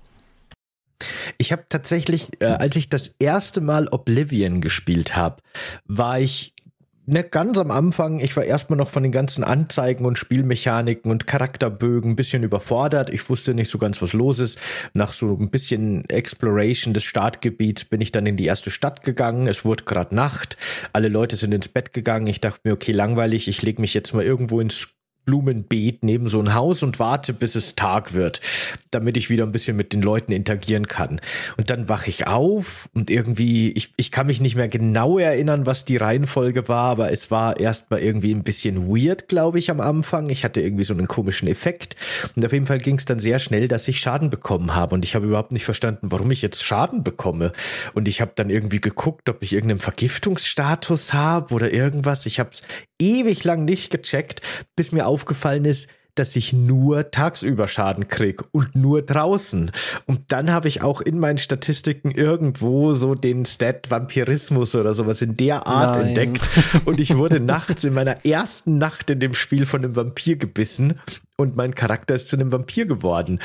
Ich habe tatsächlich, äh, als ich das erste Mal Oblivion gespielt habe, war ich ne, ganz am Anfang, ich war erstmal noch von den ganzen Anzeigen und Spielmechaniken und Charakterbögen ein bisschen überfordert. Ich wusste nicht so ganz, was los ist. Nach so ein bisschen Exploration des Startgebiets bin ich dann in die erste Stadt gegangen. Es wurde gerade Nacht. Alle Leute sind ins Bett gegangen. Ich dachte mir, okay, langweilig. Ich lege mich jetzt mal irgendwo ins Blumenbeet neben so ein Haus und warte, bis es Tag wird, damit ich wieder ein bisschen mit den Leuten interagieren kann. Und dann wache ich auf und irgendwie, ich, ich kann mich nicht mehr genau erinnern, was die Reihenfolge war, aber es war erstmal irgendwie ein bisschen weird, glaube ich, am Anfang. Ich hatte irgendwie so einen komischen Effekt. Und auf jeden Fall ging es dann sehr schnell, dass ich Schaden bekommen habe. Und ich habe überhaupt nicht verstanden, warum ich jetzt Schaden bekomme. Und ich habe dann irgendwie geguckt, ob ich irgendeinen Vergiftungsstatus habe oder irgendwas. Ich habe es ewig lang nicht gecheckt, bis mir aufgefallen ist, dass ich nur tagsüber Schaden krieg und nur draußen. Und dann habe ich auch in meinen Statistiken irgendwo so den Stat Vampirismus oder sowas in der Art Nein. entdeckt. Und ich wurde nachts in meiner ersten Nacht in dem Spiel von einem Vampir gebissen und mein Charakter ist zu einem Vampir geworden.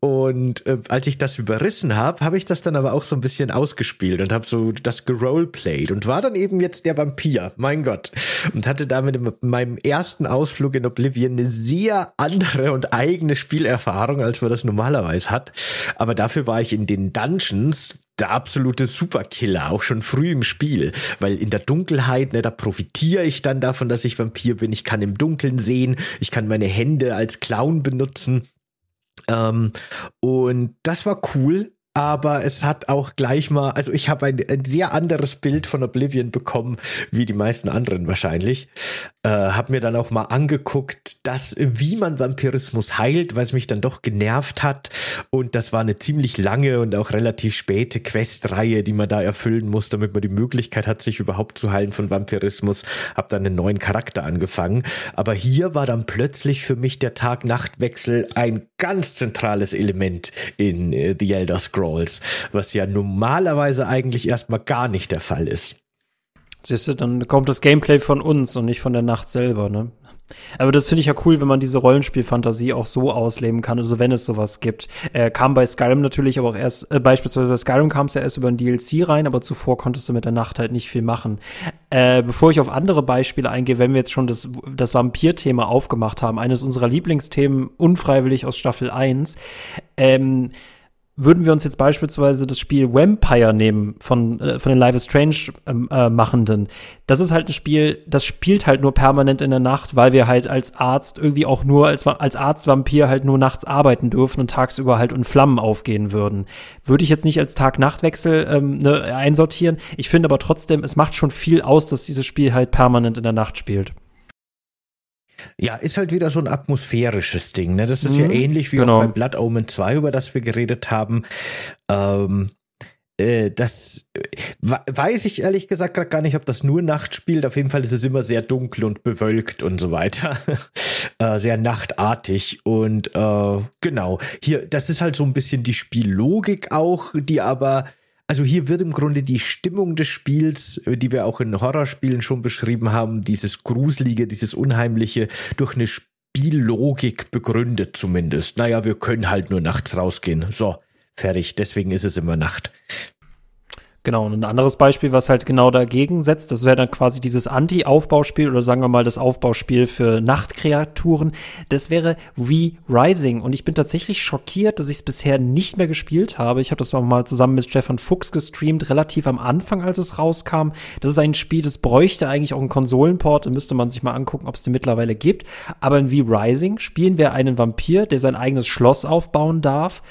Und äh, als ich das überrissen habe, habe ich das dann aber auch so ein bisschen ausgespielt und habe so das geroleplayed und war dann eben jetzt der Vampir, mein Gott. Und hatte damit in meinem ersten Ausflug in Oblivion eine sehr andere und eigene Spielerfahrung, als man das normalerweise hat. Aber dafür war ich in den Dungeons der absolute Superkiller, auch schon früh im Spiel, weil in der Dunkelheit, ne, da profitiere ich dann davon, dass ich Vampir bin. Ich kann im Dunkeln sehen, ich kann meine Hände als Clown benutzen. Ähm, und das war cool, aber es hat auch gleich mal, also ich habe ein, ein, sehr anderes Bild von Oblivion bekommen, wie die meisten anderen wahrscheinlich. Äh, hab mir dann auch mal angeguckt, dass wie man Vampirismus heilt, weil es mich dann doch genervt hat. Und das war eine ziemlich lange und auch relativ späte Questreihe, die man da erfüllen muss, damit man die Möglichkeit hat, sich überhaupt zu heilen von Vampirismus. Hab dann einen neuen Charakter angefangen. Aber hier war dann plötzlich für mich der Tag-Nacht-Wechsel ein ganz zentrales Element in äh, The Elder Scrolls, was ja normalerweise eigentlich erstmal gar nicht der Fall ist.
Siehst du, dann kommt das Gameplay von uns und nicht von der Nacht selber, ne? Aber das finde ich ja cool, wenn man diese Rollenspielfantasie auch so ausleben kann, also wenn es sowas gibt. Äh, kam bei Skyrim natürlich aber auch erst, äh, beispielsweise bei Skyrim kam es ja erst über ein DLC rein, aber zuvor konntest du mit der Nacht halt nicht viel machen. Äh, bevor ich auf andere Beispiele eingehe, wenn wir jetzt schon das, das Vampir-Thema aufgemacht haben, eines unserer Lieblingsthemen unfreiwillig aus Staffel 1, ähm, würden wir uns jetzt beispielsweise das Spiel Vampire nehmen von, äh, von den Life is Strange ähm, äh, Machenden, das ist halt ein Spiel, das spielt halt nur permanent in der Nacht, weil wir halt als Arzt irgendwie auch nur als, als Arzt-Vampir halt nur nachts arbeiten dürfen und tagsüber halt in Flammen aufgehen würden. Würde ich jetzt nicht als Tag-Nacht-Wechsel ähm, ne, einsortieren. Ich finde aber trotzdem, es macht schon viel aus, dass dieses Spiel halt permanent in der Nacht spielt.
Ja, ist halt wieder so ein atmosphärisches Ding. Ne? Das ist mhm, ja ähnlich wie genau. auch bei Blood Omen 2, über das wir geredet haben. Ähm, äh, das äh, weiß ich ehrlich gesagt gerade gar nicht, ob das nur Nacht spielt. Auf jeden Fall ist es immer sehr dunkel und bewölkt und so weiter. äh, sehr nachtartig. Und äh, genau, hier, das ist halt so ein bisschen die Spiellogik auch, die aber also hier wird im Grunde die Stimmung des Spiels, äh, die wir auch in Horrorspielen schon beschrieben haben, dieses Gruselige, dieses Unheimliche, durch eine Spiellogik begründet zumindest. Naja, wir können halt nur nachts rausgehen. So, fertig. Deswegen ist es immer Nacht.
Genau, und ein anderes Beispiel, was halt genau dagegen setzt, das wäre dann quasi dieses Anti-Aufbauspiel oder sagen wir mal das Aufbauspiel für Nachtkreaturen. Das wäre Re-Rising. Und ich bin tatsächlich schockiert, dass ich es bisher nicht mehr gespielt habe. Ich habe das mal zusammen mit Stefan Fuchs gestreamt, relativ am Anfang, als es rauskam. Das ist ein Spiel, das bräuchte eigentlich auch einen Konsolenport. Da müsste man sich mal angucken, ob es den mittlerweile gibt. Aber in Re-Rising spielen wir einen Vampir, der sein eigenes Schloss aufbauen darf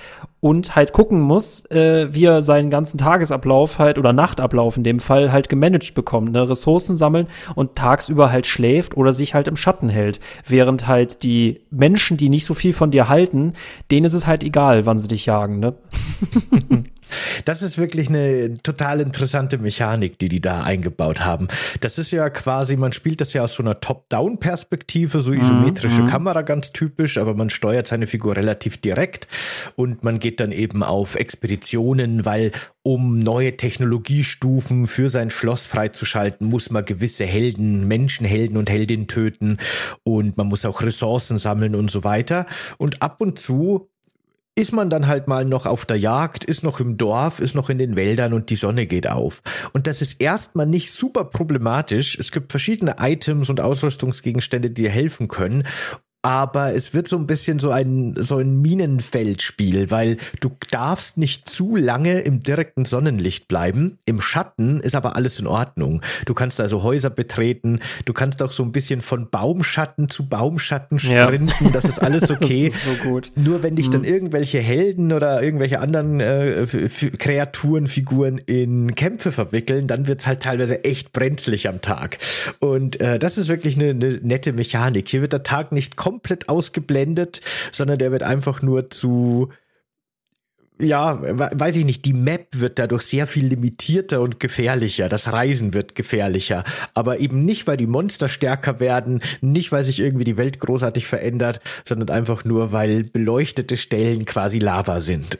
und halt gucken muss, äh, wie er seinen ganzen Tagesablauf halt oder Nachtablauf in dem Fall halt gemanagt bekommt, ne? Ressourcen sammeln und tagsüber halt schläft oder sich halt im Schatten hält, während halt die Menschen, die nicht so viel von dir halten, denen ist es halt egal, wann sie dich jagen, ne?
Das ist wirklich eine total interessante Mechanik, die die da eingebaut haben. Das ist ja quasi, man spielt das ja aus so einer Top-Down-Perspektive, so isometrische mhm. Kamera ganz typisch, aber man steuert seine Figur relativ direkt und man geht dann eben auf Expeditionen, weil um neue Technologiestufen für sein Schloss freizuschalten, muss man gewisse Helden, Menschenhelden und Heldinnen töten und man muss auch Ressourcen sammeln und so weiter. Und ab und zu ist man dann halt mal noch auf der Jagd, ist noch im Dorf, ist noch in den Wäldern und die Sonne geht auf. Und das ist erstmal nicht super problematisch. Es gibt verschiedene Items und Ausrüstungsgegenstände, die dir helfen können aber es wird so ein bisschen so ein, so ein Minenfeldspiel, weil du darfst nicht zu lange im direkten Sonnenlicht bleiben. Im Schatten ist aber alles in Ordnung. Du kannst also Häuser betreten, du kannst auch so ein bisschen von Baumschatten zu Baumschatten sprinten, ja. das ist alles okay. das ist so gut. Nur wenn dich mhm. dann irgendwelche Helden oder irgendwelche anderen äh, Kreaturen, Figuren in Kämpfe verwickeln, dann wird's halt teilweise echt brenzlig am Tag. Und äh, das ist wirklich eine, eine nette Mechanik. Hier wird der Tag nicht kommen komplett ausgeblendet, sondern der wird einfach nur zu ja, weiß ich nicht, die Map wird dadurch sehr viel limitierter und gefährlicher. Das Reisen wird gefährlicher. Aber eben nicht, weil die Monster stärker werden, nicht, weil sich irgendwie die Welt großartig verändert, sondern einfach nur, weil beleuchtete Stellen quasi Lava sind.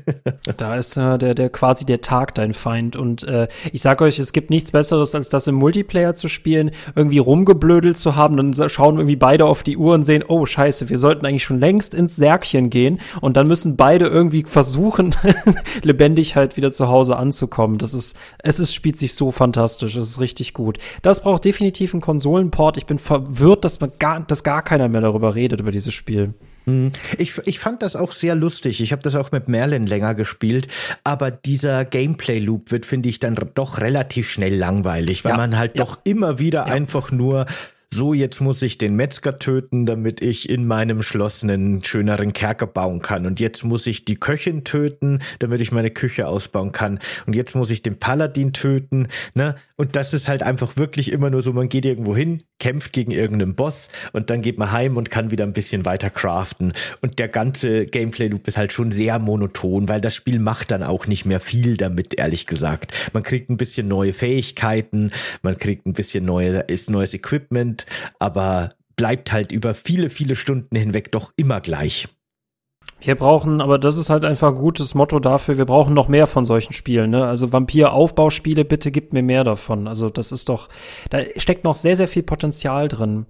da ist äh, der, der quasi der Tag dein Feind. Und äh, ich sag euch, es gibt nichts Besseres, als das im Multiplayer zu spielen, irgendwie rumgeblödelt zu haben. Dann schauen irgendwie beide auf die Uhr und sehen, oh scheiße, wir sollten eigentlich schon längst ins Särkchen gehen. Und dann müssen beide irgendwie versuchen, versuchen, lebendig halt wieder zu Hause anzukommen. Das ist, es ist, spielt sich so fantastisch. Es ist richtig gut. Das braucht definitiv einen Konsolenport. Ich bin verwirrt, dass man gar, dass gar keiner mehr darüber redet, über dieses Spiel.
Hm. Ich, ich fand das auch sehr lustig. Ich habe das auch mit Merlin länger gespielt, aber dieser Gameplay-Loop wird, finde ich, dann doch relativ schnell langweilig, weil ja, man halt ja. doch immer wieder ja. einfach nur so, jetzt muss ich den Metzger töten, damit ich in meinem Schloss einen schöneren Kerker bauen kann. Und jetzt muss ich die Köchin töten, damit ich meine Küche ausbauen kann. Und jetzt muss ich den Paladin töten. Ne? Und das ist halt einfach wirklich immer nur so, man geht irgendwo hin, kämpft gegen irgendeinen Boss und dann geht man heim und kann wieder ein bisschen weiter craften. Und der ganze Gameplay-Loop ist halt schon sehr monoton, weil das Spiel macht dann auch nicht mehr viel damit, ehrlich gesagt. Man kriegt ein bisschen neue Fähigkeiten, man kriegt ein bisschen neue, ist neues Equipment, aber bleibt halt über viele, viele Stunden hinweg doch immer gleich.
Wir brauchen, aber das ist halt einfach ein gutes Motto dafür, wir brauchen noch mehr von solchen Spielen. Ne? Also Vampir-Aufbauspiele, bitte gib mir mehr davon. Also das ist doch, da steckt noch sehr, sehr viel Potenzial drin.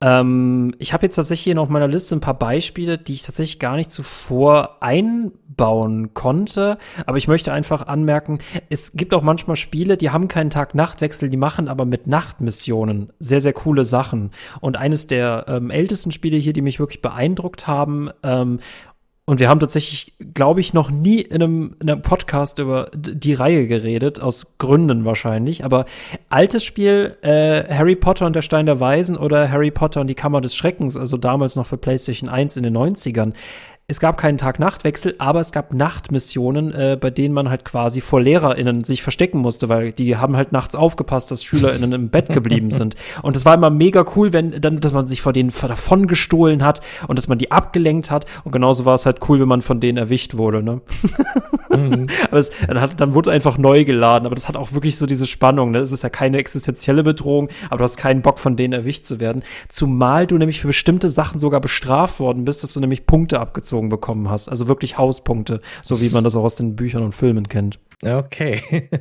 Ähm, ich habe jetzt tatsächlich hier noch auf meiner Liste ein paar Beispiele, die ich tatsächlich gar nicht zuvor einbauen konnte. Aber ich möchte einfach anmerken, es gibt auch manchmal Spiele, die haben keinen Tag-Nacht-Wechsel, die machen aber mit Nachtmissionen sehr, sehr coole Sachen. Und eines der ähm, ältesten Spiele hier, die mich wirklich beeindruckt haben, ähm, und wir haben tatsächlich, glaube ich, noch nie in einem, in einem Podcast über die Reihe geredet, aus Gründen wahrscheinlich. Aber altes Spiel, äh, Harry Potter und der Stein der Weisen oder Harry Potter und die Kammer des Schreckens, also damals noch für PlayStation 1 in den 90ern es gab keinen Tag-Nacht-Wechsel, aber es gab Nachtmissionen, äh, bei denen man halt quasi vor LehrerInnen sich verstecken musste, weil die haben halt nachts aufgepasst, dass SchülerInnen im Bett geblieben sind. Und es war immer mega cool, wenn dann, dass man sich vor denen davon gestohlen hat und dass man die abgelenkt hat. Und genauso war es halt cool, wenn man von denen erwischt wurde, ne? Mhm. aber es, dann, hat, dann wurde einfach neu geladen. Aber das hat auch wirklich so diese Spannung. Ne? Es ist ja keine existenzielle Bedrohung, aber du hast keinen Bock, von denen erwischt zu werden. Zumal du nämlich für bestimmte Sachen sogar bestraft worden bist, dass du nämlich Punkte abgezogen abgezogen bekommen hast. Also wirklich Hauspunkte, so wie man das auch aus den Büchern und Filmen kennt.
Okay.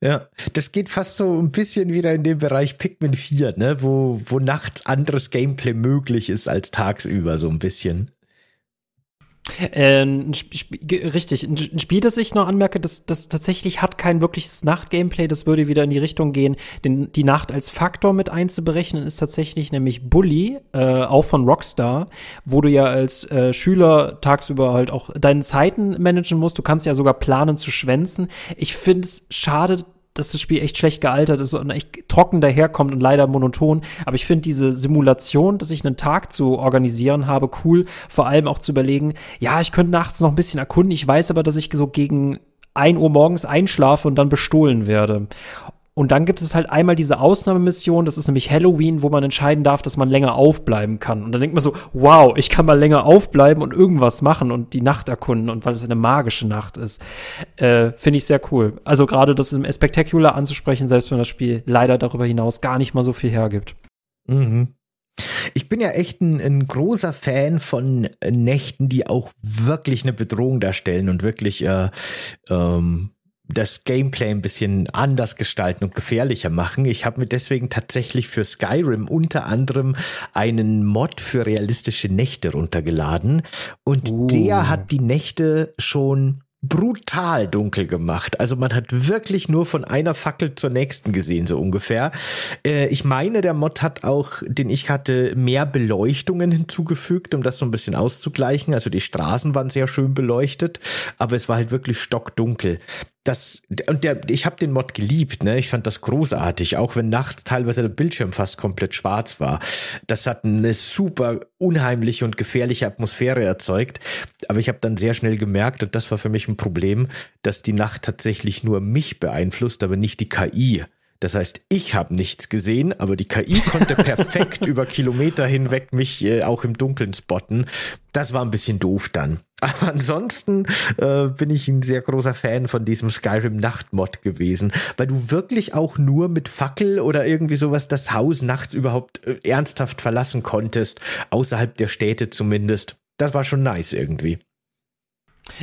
Ja, das geht fast so ein bisschen wieder in den Bereich Pikmin 4, ne, wo, wo nachts anderes Gameplay möglich ist als tagsüber, so ein bisschen.
Äh, richtig, ein, Spiel, das ich noch anmerke, das, das tatsächlich hat kein wirkliches Nacht-Gameplay, das würde wieder in die Richtung gehen, den, die Nacht als Faktor mit einzuberechnen, ist tatsächlich nämlich Bully, äh, auch von Rockstar, wo du ja als äh, Schüler tagsüber halt auch deine Zeiten managen musst. Du kannst ja sogar planen zu schwänzen. Ich finde es schade, dass das Spiel echt schlecht gealtert ist und echt trocken daherkommt und leider monoton. Aber ich finde diese Simulation, dass ich einen Tag zu organisieren habe, cool. Vor allem auch zu überlegen, ja, ich könnte nachts noch ein bisschen erkunden. Ich weiß aber, dass ich so gegen 1 Uhr morgens einschlafe und dann bestohlen werde. Und dann gibt es halt einmal diese Ausnahmemission, das ist nämlich Halloween, wo man entscheiden darf, dass man länger aufbleiben kann. Und dann denkt man so, wow, ich kann mal länger aufbleiben und irgendwas machen und die Nacht erkunden und weil es eine magische Nacht ist. Äh, Finde ich sehr cool. Also gerade das im Spectacular anzusprechen, selbst wenn das Spiel leider darüber hinaus gar nicht mal so viel hergibt.
Mhm. Ich bin ja echt ein, ein, großer Fan von Nächten, die auch wirklich eine Bedrohung darstellen und wirklich äh, ähm, das Gameplay ein bisschen anders gestalten und gefährlicher machen. Ich habe mir deswegen tatsächlich für Skyrim unter anderem einen Mod für realistische Nächte runtergeladen und uh. der hat die Nächte schon brutal dunkel gemacht. Also man hat wirklich nur von einer Fackel zur nächsten gesehen, so ungefähr. Äh, ich meine, der Mod hat auch, den ich hatte, mehr Beleuchtungen hinzugefügt, um das so ein bisschen auszugleichen. Also die Straßen waren sehr schön beleuchtet, aber es war halt wirklich stockdunkel das und der ich habe den Mod geliebt, ne? Ich fand das großartig, auch wenn nachts teilweise der Bildschirm fast komplett schwarz war. Das hat eine super unheimliche und gefährliche Atmosphäre erzeugt, aber ich habe dann sehr schnell gemerkt und das war für mich ein Problem, dass die Nacht tatsächlich nur mich beeinflusst, aber nicht die KI. Das heißt, ich habe nichts gesehen, aber die KI konnte perfekt über Kilometer hinweg mich äh, auch im Dunkeln spotten. Das war ein bisschen doof dann. Aber ansonsten äh, bin ich ein sehr großer Fan von diesem Skyrim Nachtmod gewesen, weil du wirklich auch nur mit Fackel oder irgendwie sowas das Haus nachts überhaupt äh, ernsthaft verlassen konntest, außerhalb der Städte zumindest. Das war schon nice irgendwie.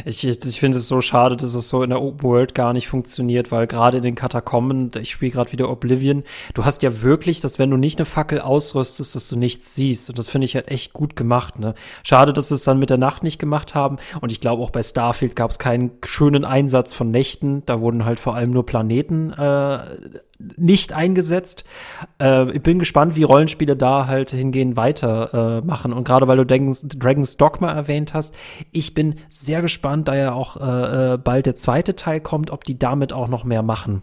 Ich, ich, finde es so schade, dass es so in der Open World gar nicht funktioniert, weil gerade in den Katakomben, ich spiele gerade wieder Oblivion, du hast ja wirklich, dass wenn du nicht eine Fackel ausrüstest, dass du nichts siehst. Und das finde ich halt echt gut gemacht. Ne? Schade, dass sie es dann mit der Nacht nicht gemacht haben. Und ich glaube, auch bei Starfield gab es keinen schönen Einsatz von Nächten. Da wurden halt vor allem nur Planeten äh, nicht eingesetzt. Äh, ich bin gespannt, wie Rollenspiele da halt hingehen weitermachen. Äh, und gerade weil du Dragon's, Dragon's Dogma erwähnt hast, ich bin sehr gespannt, da ja auch äh, äh, bald der zweite Teil kommt, ob die damit auch noch mehr machen.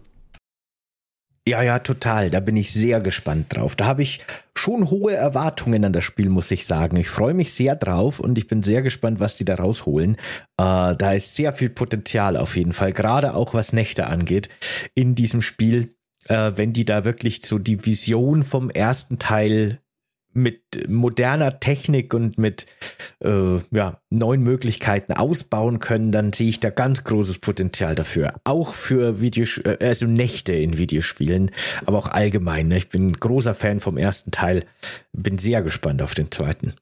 Ja, ja, total. Da bin ich sehr gespannt drauf. Da habe ich schon hohe Erwartungen an das Spiel, muss ich sagen. Ich freue mich sehr drauf und ich bin sehr gespannt, was die da rausholen. Äh, da ist sehr viel Potenzial auf jeden Fall, gerade auch was Nächte angeht in diesem Spiel äh, wenn die da wirklich so die Vision vom ersten Teil mit moderner Technik und mit äh, ja, neuen Möglichkeiten ausbauen können, dann sehe ich da ganz großes Potenzial dafür. Auch für Videos äh, also Nächte in Videospielen, aber auch allgemein. Ne? Ich bin großer Fan vom ersten Teil, bin sehr gespannt auf den zweiten.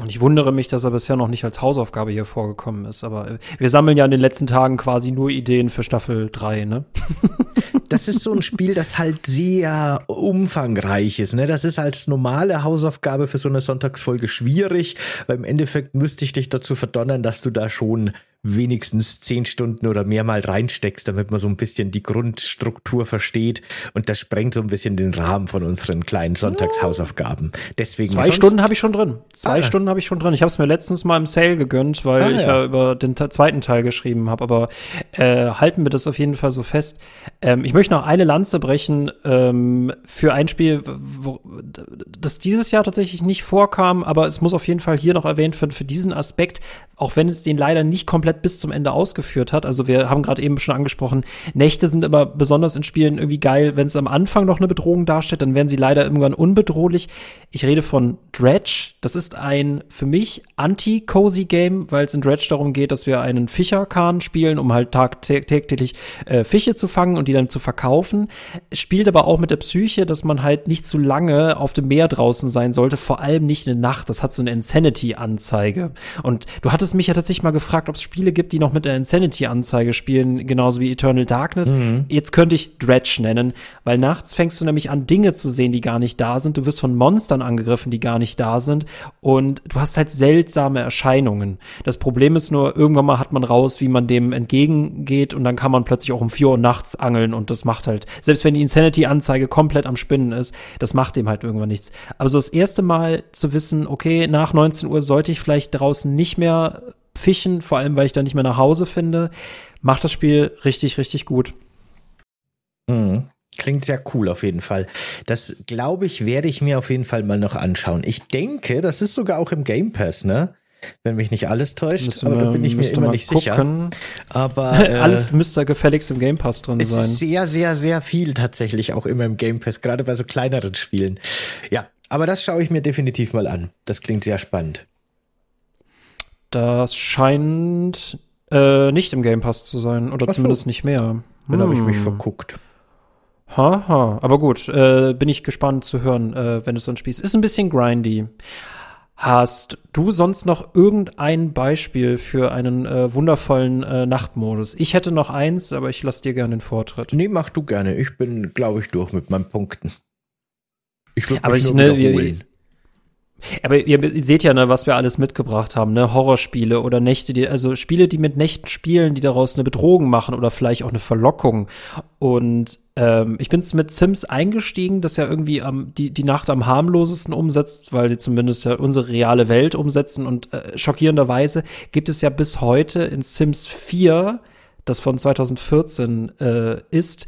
Und ich wundere mich, dass er bisher noch nicht als Hausaufgabe hier vorgekommen ist. Aber äh, wir sammeln ja in den letzten Tagen quasi nur Ideen für Staffel 3, ne?
Das ist so ein Spiel, das halt sehr umfangreich ist. Ne? Das ist als normale Hausaufgabe für so eine Sonntagsfolge schwierig, weil im Endeffekt müsste ich dich dazu verdonnern, dass du da schon wenigstens zehn Stunden oder mehr mal reinsteckst, damit man so ein bisschen die Grundstruktur versteht. Und das sprengt so ein bisschen den Rahmen von unseren kleinen Sonntagshausaufgaben. Deswegen
zwei Stunden habe ich schon drin. Zwei ah. Stunden habe ich schon drin. Ich habe es mir letztens mal im Sale gegönnt, weil ah, ich ja. ja. über den zweiten Teil geschrieben habe. Aber äh, halten wir das auf jeden Fall so fest. Ähm, ich möchte noch eine Lanze brechen ähm, für ein Spiel, wo, das dieses Jahr tatsächlich nicht vorkam, aber es muss auf jeden Fall hier noch erwähnt werden für diesen Aspekt, auch wenn es den leider nicht komplett bis zum Ende ausgeführt hat. Also wir haben gerade eben schon angesprochen, Nächte sind immer besonders in Spielen irgendwie geil, wenn es am Anfang noch eine Bedrohung darstellt, dann werden sie leider irgendwann unbedrohlich. Ich rede von Dredge. Das ist ein für mich anti-cozy Game, weil es in Dredge darum geht, dass wir einen Fischerkahn spielen, um halt tagtäglich äh, Fische zu fangen und die dann zu verkaufen. Es spielt aber auch mit der Psyche, dass man halt nicht zu lange auf dem Meer draußen sein sollte, vor allem nicht in der Nacht. Das hat so eine Insanity-Anzeige. Und du hattest mich ja tatsächlich mal gefragt, ob es Spiele gibt, die noch mit der Insanity-Anzeige spielen, genauso wie Eternal Darkness. Mhm. Jetzt könnte ich Dredge nennen, weil nachts fängst du nämlich an, Dinge zu sehen, die gar nicht da sind. Du wirst von Monstern angegriffen, die gar nicht da sind. Und du hast halt seltsame Erscheinungen. Das Problem ist nur, irgendwann mal hat man raus, wie man dem entgegengeht und dann kann man plötzlich auch um vier Uhr nachts angeln und das macht halt, selbst wenn die Insanity-Anzeige komplett am Spinnen ist, das macht dem halt irgendwann nichts. Aber so das erste Mal zu wissen, okay, nach 19 Uhr sollte ich vielleicht draußen nicht mehr fischen, vor allem weil ich da nicht mehr nach Hause finde, macht das Spiel richtig, richtig gut.
Mhm. Klingt sehr cool auf jeden Fall. Das glaube ich, werde ich mir auf jeden Fall mal noch anschauen. Ich denke, das ist sogar auch im Game Pass, ne? Wenn mich nicht alles täuscht, müsste aber da bin ich mir immer nicht gucken. sicher.
Aber äh, alles müsste gefälligst im Game Pass drin
es
sein.
Ist sehr, sehr, sehr viel tatsächlich auch immer im Game Pass, gerade bei so kleineren Spielen. Ja, aber das schaue ich mir definitiv mal an. Das klingt sehr spannend.
Das scheint äh, nicht im Game Pass zu sein. Oder Ach zumindest so. nicht mehr. Hm.
Dann habe ich mich verguckt.
Haha, aber gut, äh, bin ich gespannt zu hören, äh, wenn du so ein Spiel ist. Ein bisschen grindy. Hast du sonst noch irgendein Beispiel für einen äh, wundervollen äh, Nachtmodus? Ich hätte noch eins, aber ich lasse dir gerne den Vortritt.
Nee, mach du gerne. Ich bin, glaube ich, durch mit meinen Punkten.
Ich würde mich ich, nur ne, wiederholen. Aber ihr seht ja, ne, was wir alles mitgebracht haben, ne? Horrorspiele oder Nächte, die, also Spiele, die mit Nächten spielen, die daraus eine Bedrohung machen oder vielleicht auch eine Verlockung. Und ähm, ich bin mit Sims eingestiegen, das ja irgendwie am, die, die Nacht am harmlosesten umsetzt, weil sie zumindest ja unsere reale Welt umsetzen. Und äh, schockierenderweise gibt es ja bis heute in Sims 4 das von 2014 äh, ist,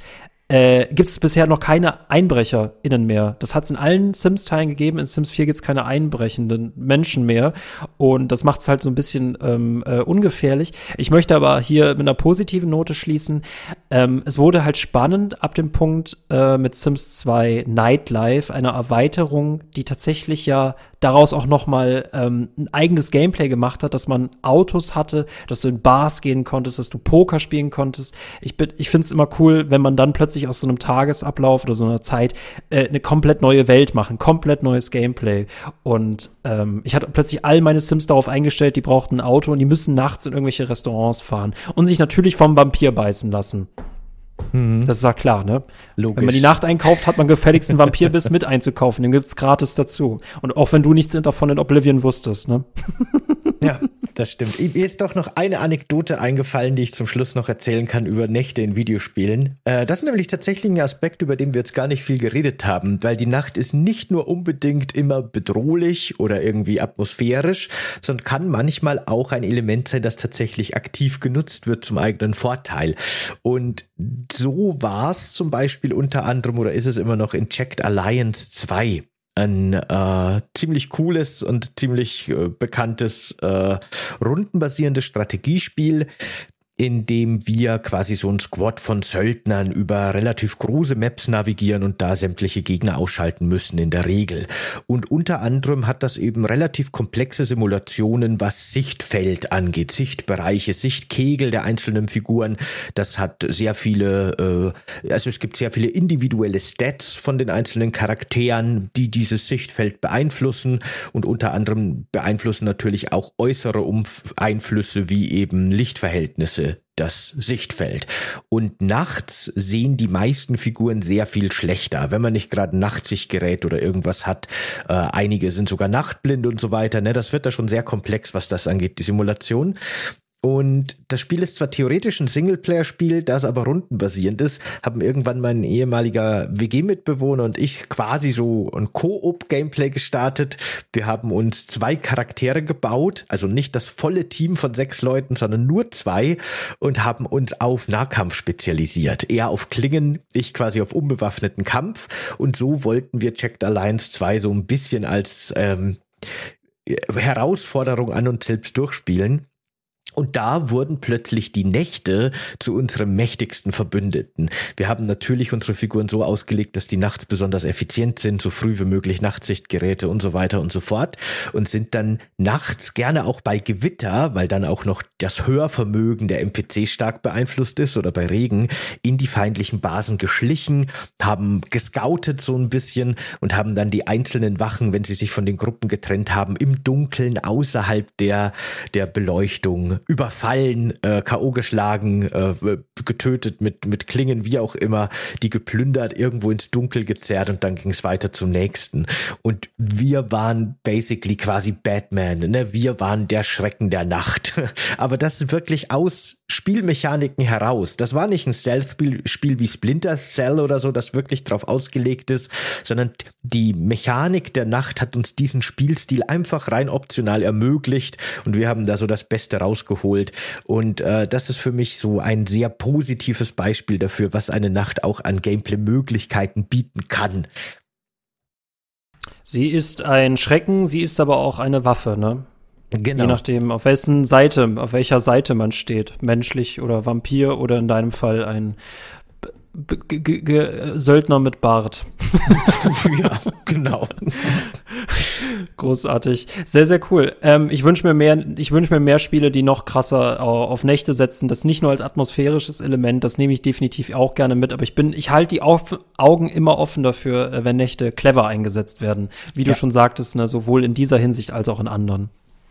äh, gibt es bisher noch keine EinbrecherInnen mehr. Das hat es in allen Sims-Teilen gegeben. In Sims 4 gibt es keine einbrechenden Menschen mehr. Und das macht es halt so ein bisschen ähm, äh, ungefährlich. Ich möchte aber hier mit einer positiven Note schließen. Ähm, es wurde halt spannend ab dem Punkt äh, mit Sims 2 Nightlife, einer Erweiterung, die tatsächlich ja daraus auch noch mal ähm, ein eigenes Gameplay gemacht hat, dass man Autos hatte, dass du in Bars gehen konntest, dass du Poker spielen konntest. Ich, bin, ich finde es immer cool, wenn man dann plötzlich aus so einem Tagesablauf oder so einer Zeit äh, eine komplett neue Welt machen, komplett neues Gameplay. Und ähm, ich hatte plötzlich all meine Sims darauf eingestellt, die brauchten ein Auto und die müssen nachts in irgendwelche Restaurants fahren und sich natürlich vom Vampir beißen lassen. Mhm. Das ist ja klar, ne? Logisch. Wenn man die Nacht einkauft, hat man gefälligst einen Vampirbiss mit einzukaufen. Den gibt's gratis dazu. Und auch wenn du nichts davon in Oblivion wusstest, ne?
Ja, das stimmt. Mir ist doch noch eine Anekdote eingefallen, die ich zum Schluss noch erzählen kann über Nächte in Videospielen. Äh, das ist nämlich tatsächlich ein Aspekt, über den wir jetzt gar nicht viel geredet haben, weil die Nacht ist nicht nur unbedingt immer bedrohlich oder irgendwie atmosphärisch, sondern kann manchmal auch ein Element sein, das tatsächlich aktiv genutzt wird zum eigenen Vorteil. Und so war es zum Beispiel unter anderem oder ist es immer noch in Checked Alliance 2 ein äh, ziemlich cooles und ziemlich äh, bekanntes äh, rundenbasierendes Strategiespiel, in dem wir quasi so ein Squad von Söldnern über relativ große Maps navigieren und da sämtliche Gegner ausschalten müssen in der Regel. Und unter anderem hat das eben relativ komplexe Simulationen, was Sichtfeld angeht, Sichtbereiche, Sichtkegel der einzelnen Figuren. Das hat sehr viele, äh, also es gibt sehr viele individuelle Stats von den einzelnen Charakteren, die dieses Sichtfeld beeinflussen und unter anderem beeinflussen natürlich auch äußere Umf Einflüsse wie eben Lichtverhältnisse das Sichtfeld. Und nachts sehen die meisten Figuren sehr viel schlechter, wenn man nicht gerade Nachtsichtgerät oder irgendwas hat. Äh, einige sind sogar nachtblind und so weiter. Ne? Das wird da schon sehr komplex, was das angeht, die Simulation. Und das Spiel ist zwar theoretisch ein Singleplayer-Spiel, das aber rundenbasierend ist, haben irgendwann mein ehemaliger WG-Mitbewohner und ich quasi so ein Koop-Gameplay gestartet. Wir haben uns zwei Charaktere gebaut, also nicht das volle Team von sechs Leuten, sondern nur zwei und haben uns auf Nahkampf spezialisiert. Er auf Klingen, ich quasi auf unbewaffneten Kampf. Und so wollten wir Checked Alliance 2 so ein bisschen als ähm, Herausforderung an uns selbst durchspielen. Und da wurden plötzlich die Nächte zu unserem mächtigsten Verbündeten. Wir haben natürlich unsere Figuren so ausgelegt, dass die nachts besonders effizient sind, so früh wie möglich Nachtsichtgeräte und so weiter und so fort. Und sind dann nachts gerne auch bei Gewitter, weil dann auch noch das Hörvermögen der NPC stark beeinflusst ist oder bei Regen, in die feindlichen Basen geschlichen, haben gescoutet so ein bisschen und haben dann die einzelnen Wachen, wenn sie sich von den Gruppen getrennt haben, im Dunkeln außerhalb der, der Beleuchtung überfallen, äh, K.O. geschlagen, äh, getötet mit, mit Klingen, wie auch immer, die geplündert, irgendwo ins Dunkel gezerrt und dann ging es weiter zum nächsten. Und wir waren basically quasi Batman, ne? Wir waren der Schrecken der Nacht. Aber das wirklich aus Spielmechaniken heraus. Das war nicht ein Stealth-Spiel wie Splinter Cell oder so, das wirklich drauf ausgelegt ist, sondern die Mechanik der Nacht hat uns diesen Spielstil einfach rein optional ermöglicht und wir haben da so das Beste rausgeholt geholt. Und äh, das ist für mich so ein sehr positives Beispiel dafür, was eine Nacht auch an Gameplay-Möglichkeiten bieten kann.
Sie ist ein Schrecken, sie ist aber auch eine Waffe, ne?
Genau.
Je nachdem, auf wessen Seite, auf welcher Seite man steht. Menschlich oder Vampir oder in deinem Fall ein Söldner mit Bart.
ja, genau.
Großartig. Sehr, sehr cool. Ähm, ich wünsche mir mehr, ich wünsche mir mehr Spiele, die noch krasser auf Nächte setzen. Das nicht nur als atmosphärisches Element, das nehme ich definitiv auch gerne mit, aber ich bin, ich halte die Augen immer offen dafür, äh, wenn Nächte clever eingesetzt werden. Wie ja. du schon sagtest, ne, sowohl in dieser Hinsicht als auch in anderen.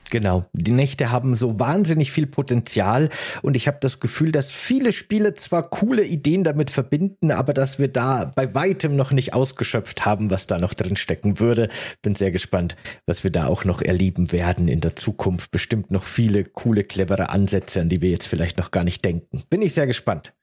Genau. Die Nächte haben so wahnsinnig viel Potenzial und ich habe das Gefühl, dass viele Spiele zwar coole Ideen damit verbinden, aber dass wir da bei weitem noch nicht ausgeschöpft haben, was da noch drin stecken würde. Bin sehr gespannt, was wir da auch noch erleben werden in der Zukunft. Bestimmt noch viele coole, clevere Ansätze, an die wir jetzt vielleicht noch gar nicht denken. Bin ich sehr gespannt.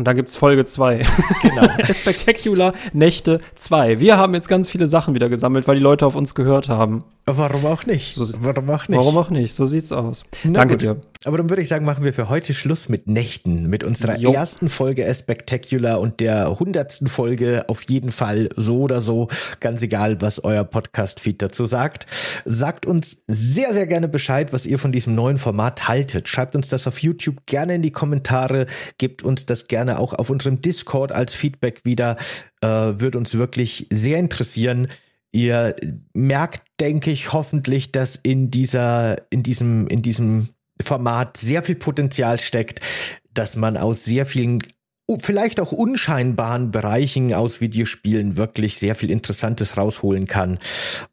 Und dann gibt's Folge 2. Genau. Spectacular Nächte 2. Wir haben jetzt ganz viele Sachen wieder gesammelt, weil die Leute auf uns gehört haben.
Warum auch nicht?
So, warum auch nicht? Warum auch nicht? So sieht's aus. Na Danke gut. dir.
Aber dann würde ich sagen, machen wir für heute Schluss mit Nächten, mit unserer jo. ersten Folge A Spectacular und der hundertsten Folge auf jeden Fall so oder so. Ganz egal, was euer Podcast-Feed dazu sagt. Sagt uns sehr, sehr gerne Bescheid, was ihr von diesem neuen Format haltet. Schreibt uns das auf YouTube gerne in die Kommentare. Gebt uns das gerne auch auf unserem Discord als Feedback wieder. Äh, würde uns wirklich sehr interessieren. Ihr merkt, denke ich, hoffentlich, dass in dieser, in diesem, in diesem Format sehr viel Potenzial steckt, dass man aus sehr vielen vielleicht auch unscheinbaren Bereichen aus Videospielen wirklich sehr viel Interessantes rausholen kann.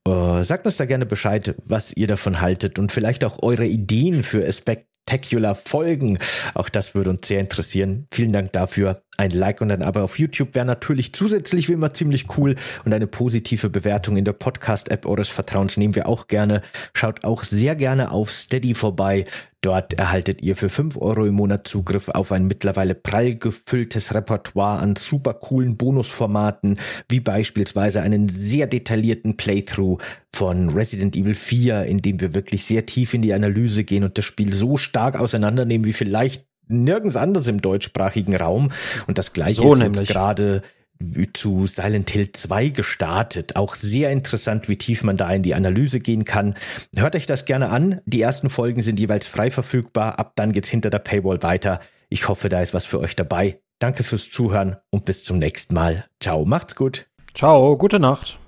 Äh, sagt uns da gerne Bescheid, was ihr davon haltet und vielleicht auch eure Ideen für Spectacular Folgen. Auch das würde uns sehr interessieren. Vielen Dank dafür. Ein Like und ein Abo auf YouTube wäre natürlich zusätzlich wie immer ziemlich cool und eine positive Bewertung in der Podcast-App eures Vertrauens nehmen wir auch gerne. Schaut auch sehr gerne auf Steady vorbei. Dort erhaltet ihr für fünf Euro im Monat Zugriff auf ein mittlerweile prall gefülltes Repertoire an super coolen Bonusformaten, wie beispielsweise einen sehr detaillierten Playthrough von Resident Evil 4, in dem wir wirklich sehr tief in die Analyse gehen und das Spiel so stark auseinandernehmen wie vielleicht nirgends anders im deutschsprachigen Raum. Und das gleiche so ist nämlich. jetzt gerade zu Silent Hill 2 gestartet. Auch sehr interessant, wie tief man da in die Analyse gehen kann. Hört euch das gerne an. Die ersten Folgen sind jeweils frei verfügbar. Ab dann geht's hinter der Paywall weiter. Ich hoffe, da ist was für euch dabei. Danke fürs Zuhören und bis zum nächsten Mal. Ciao, macht's gut.
Ciao, gute Nacht.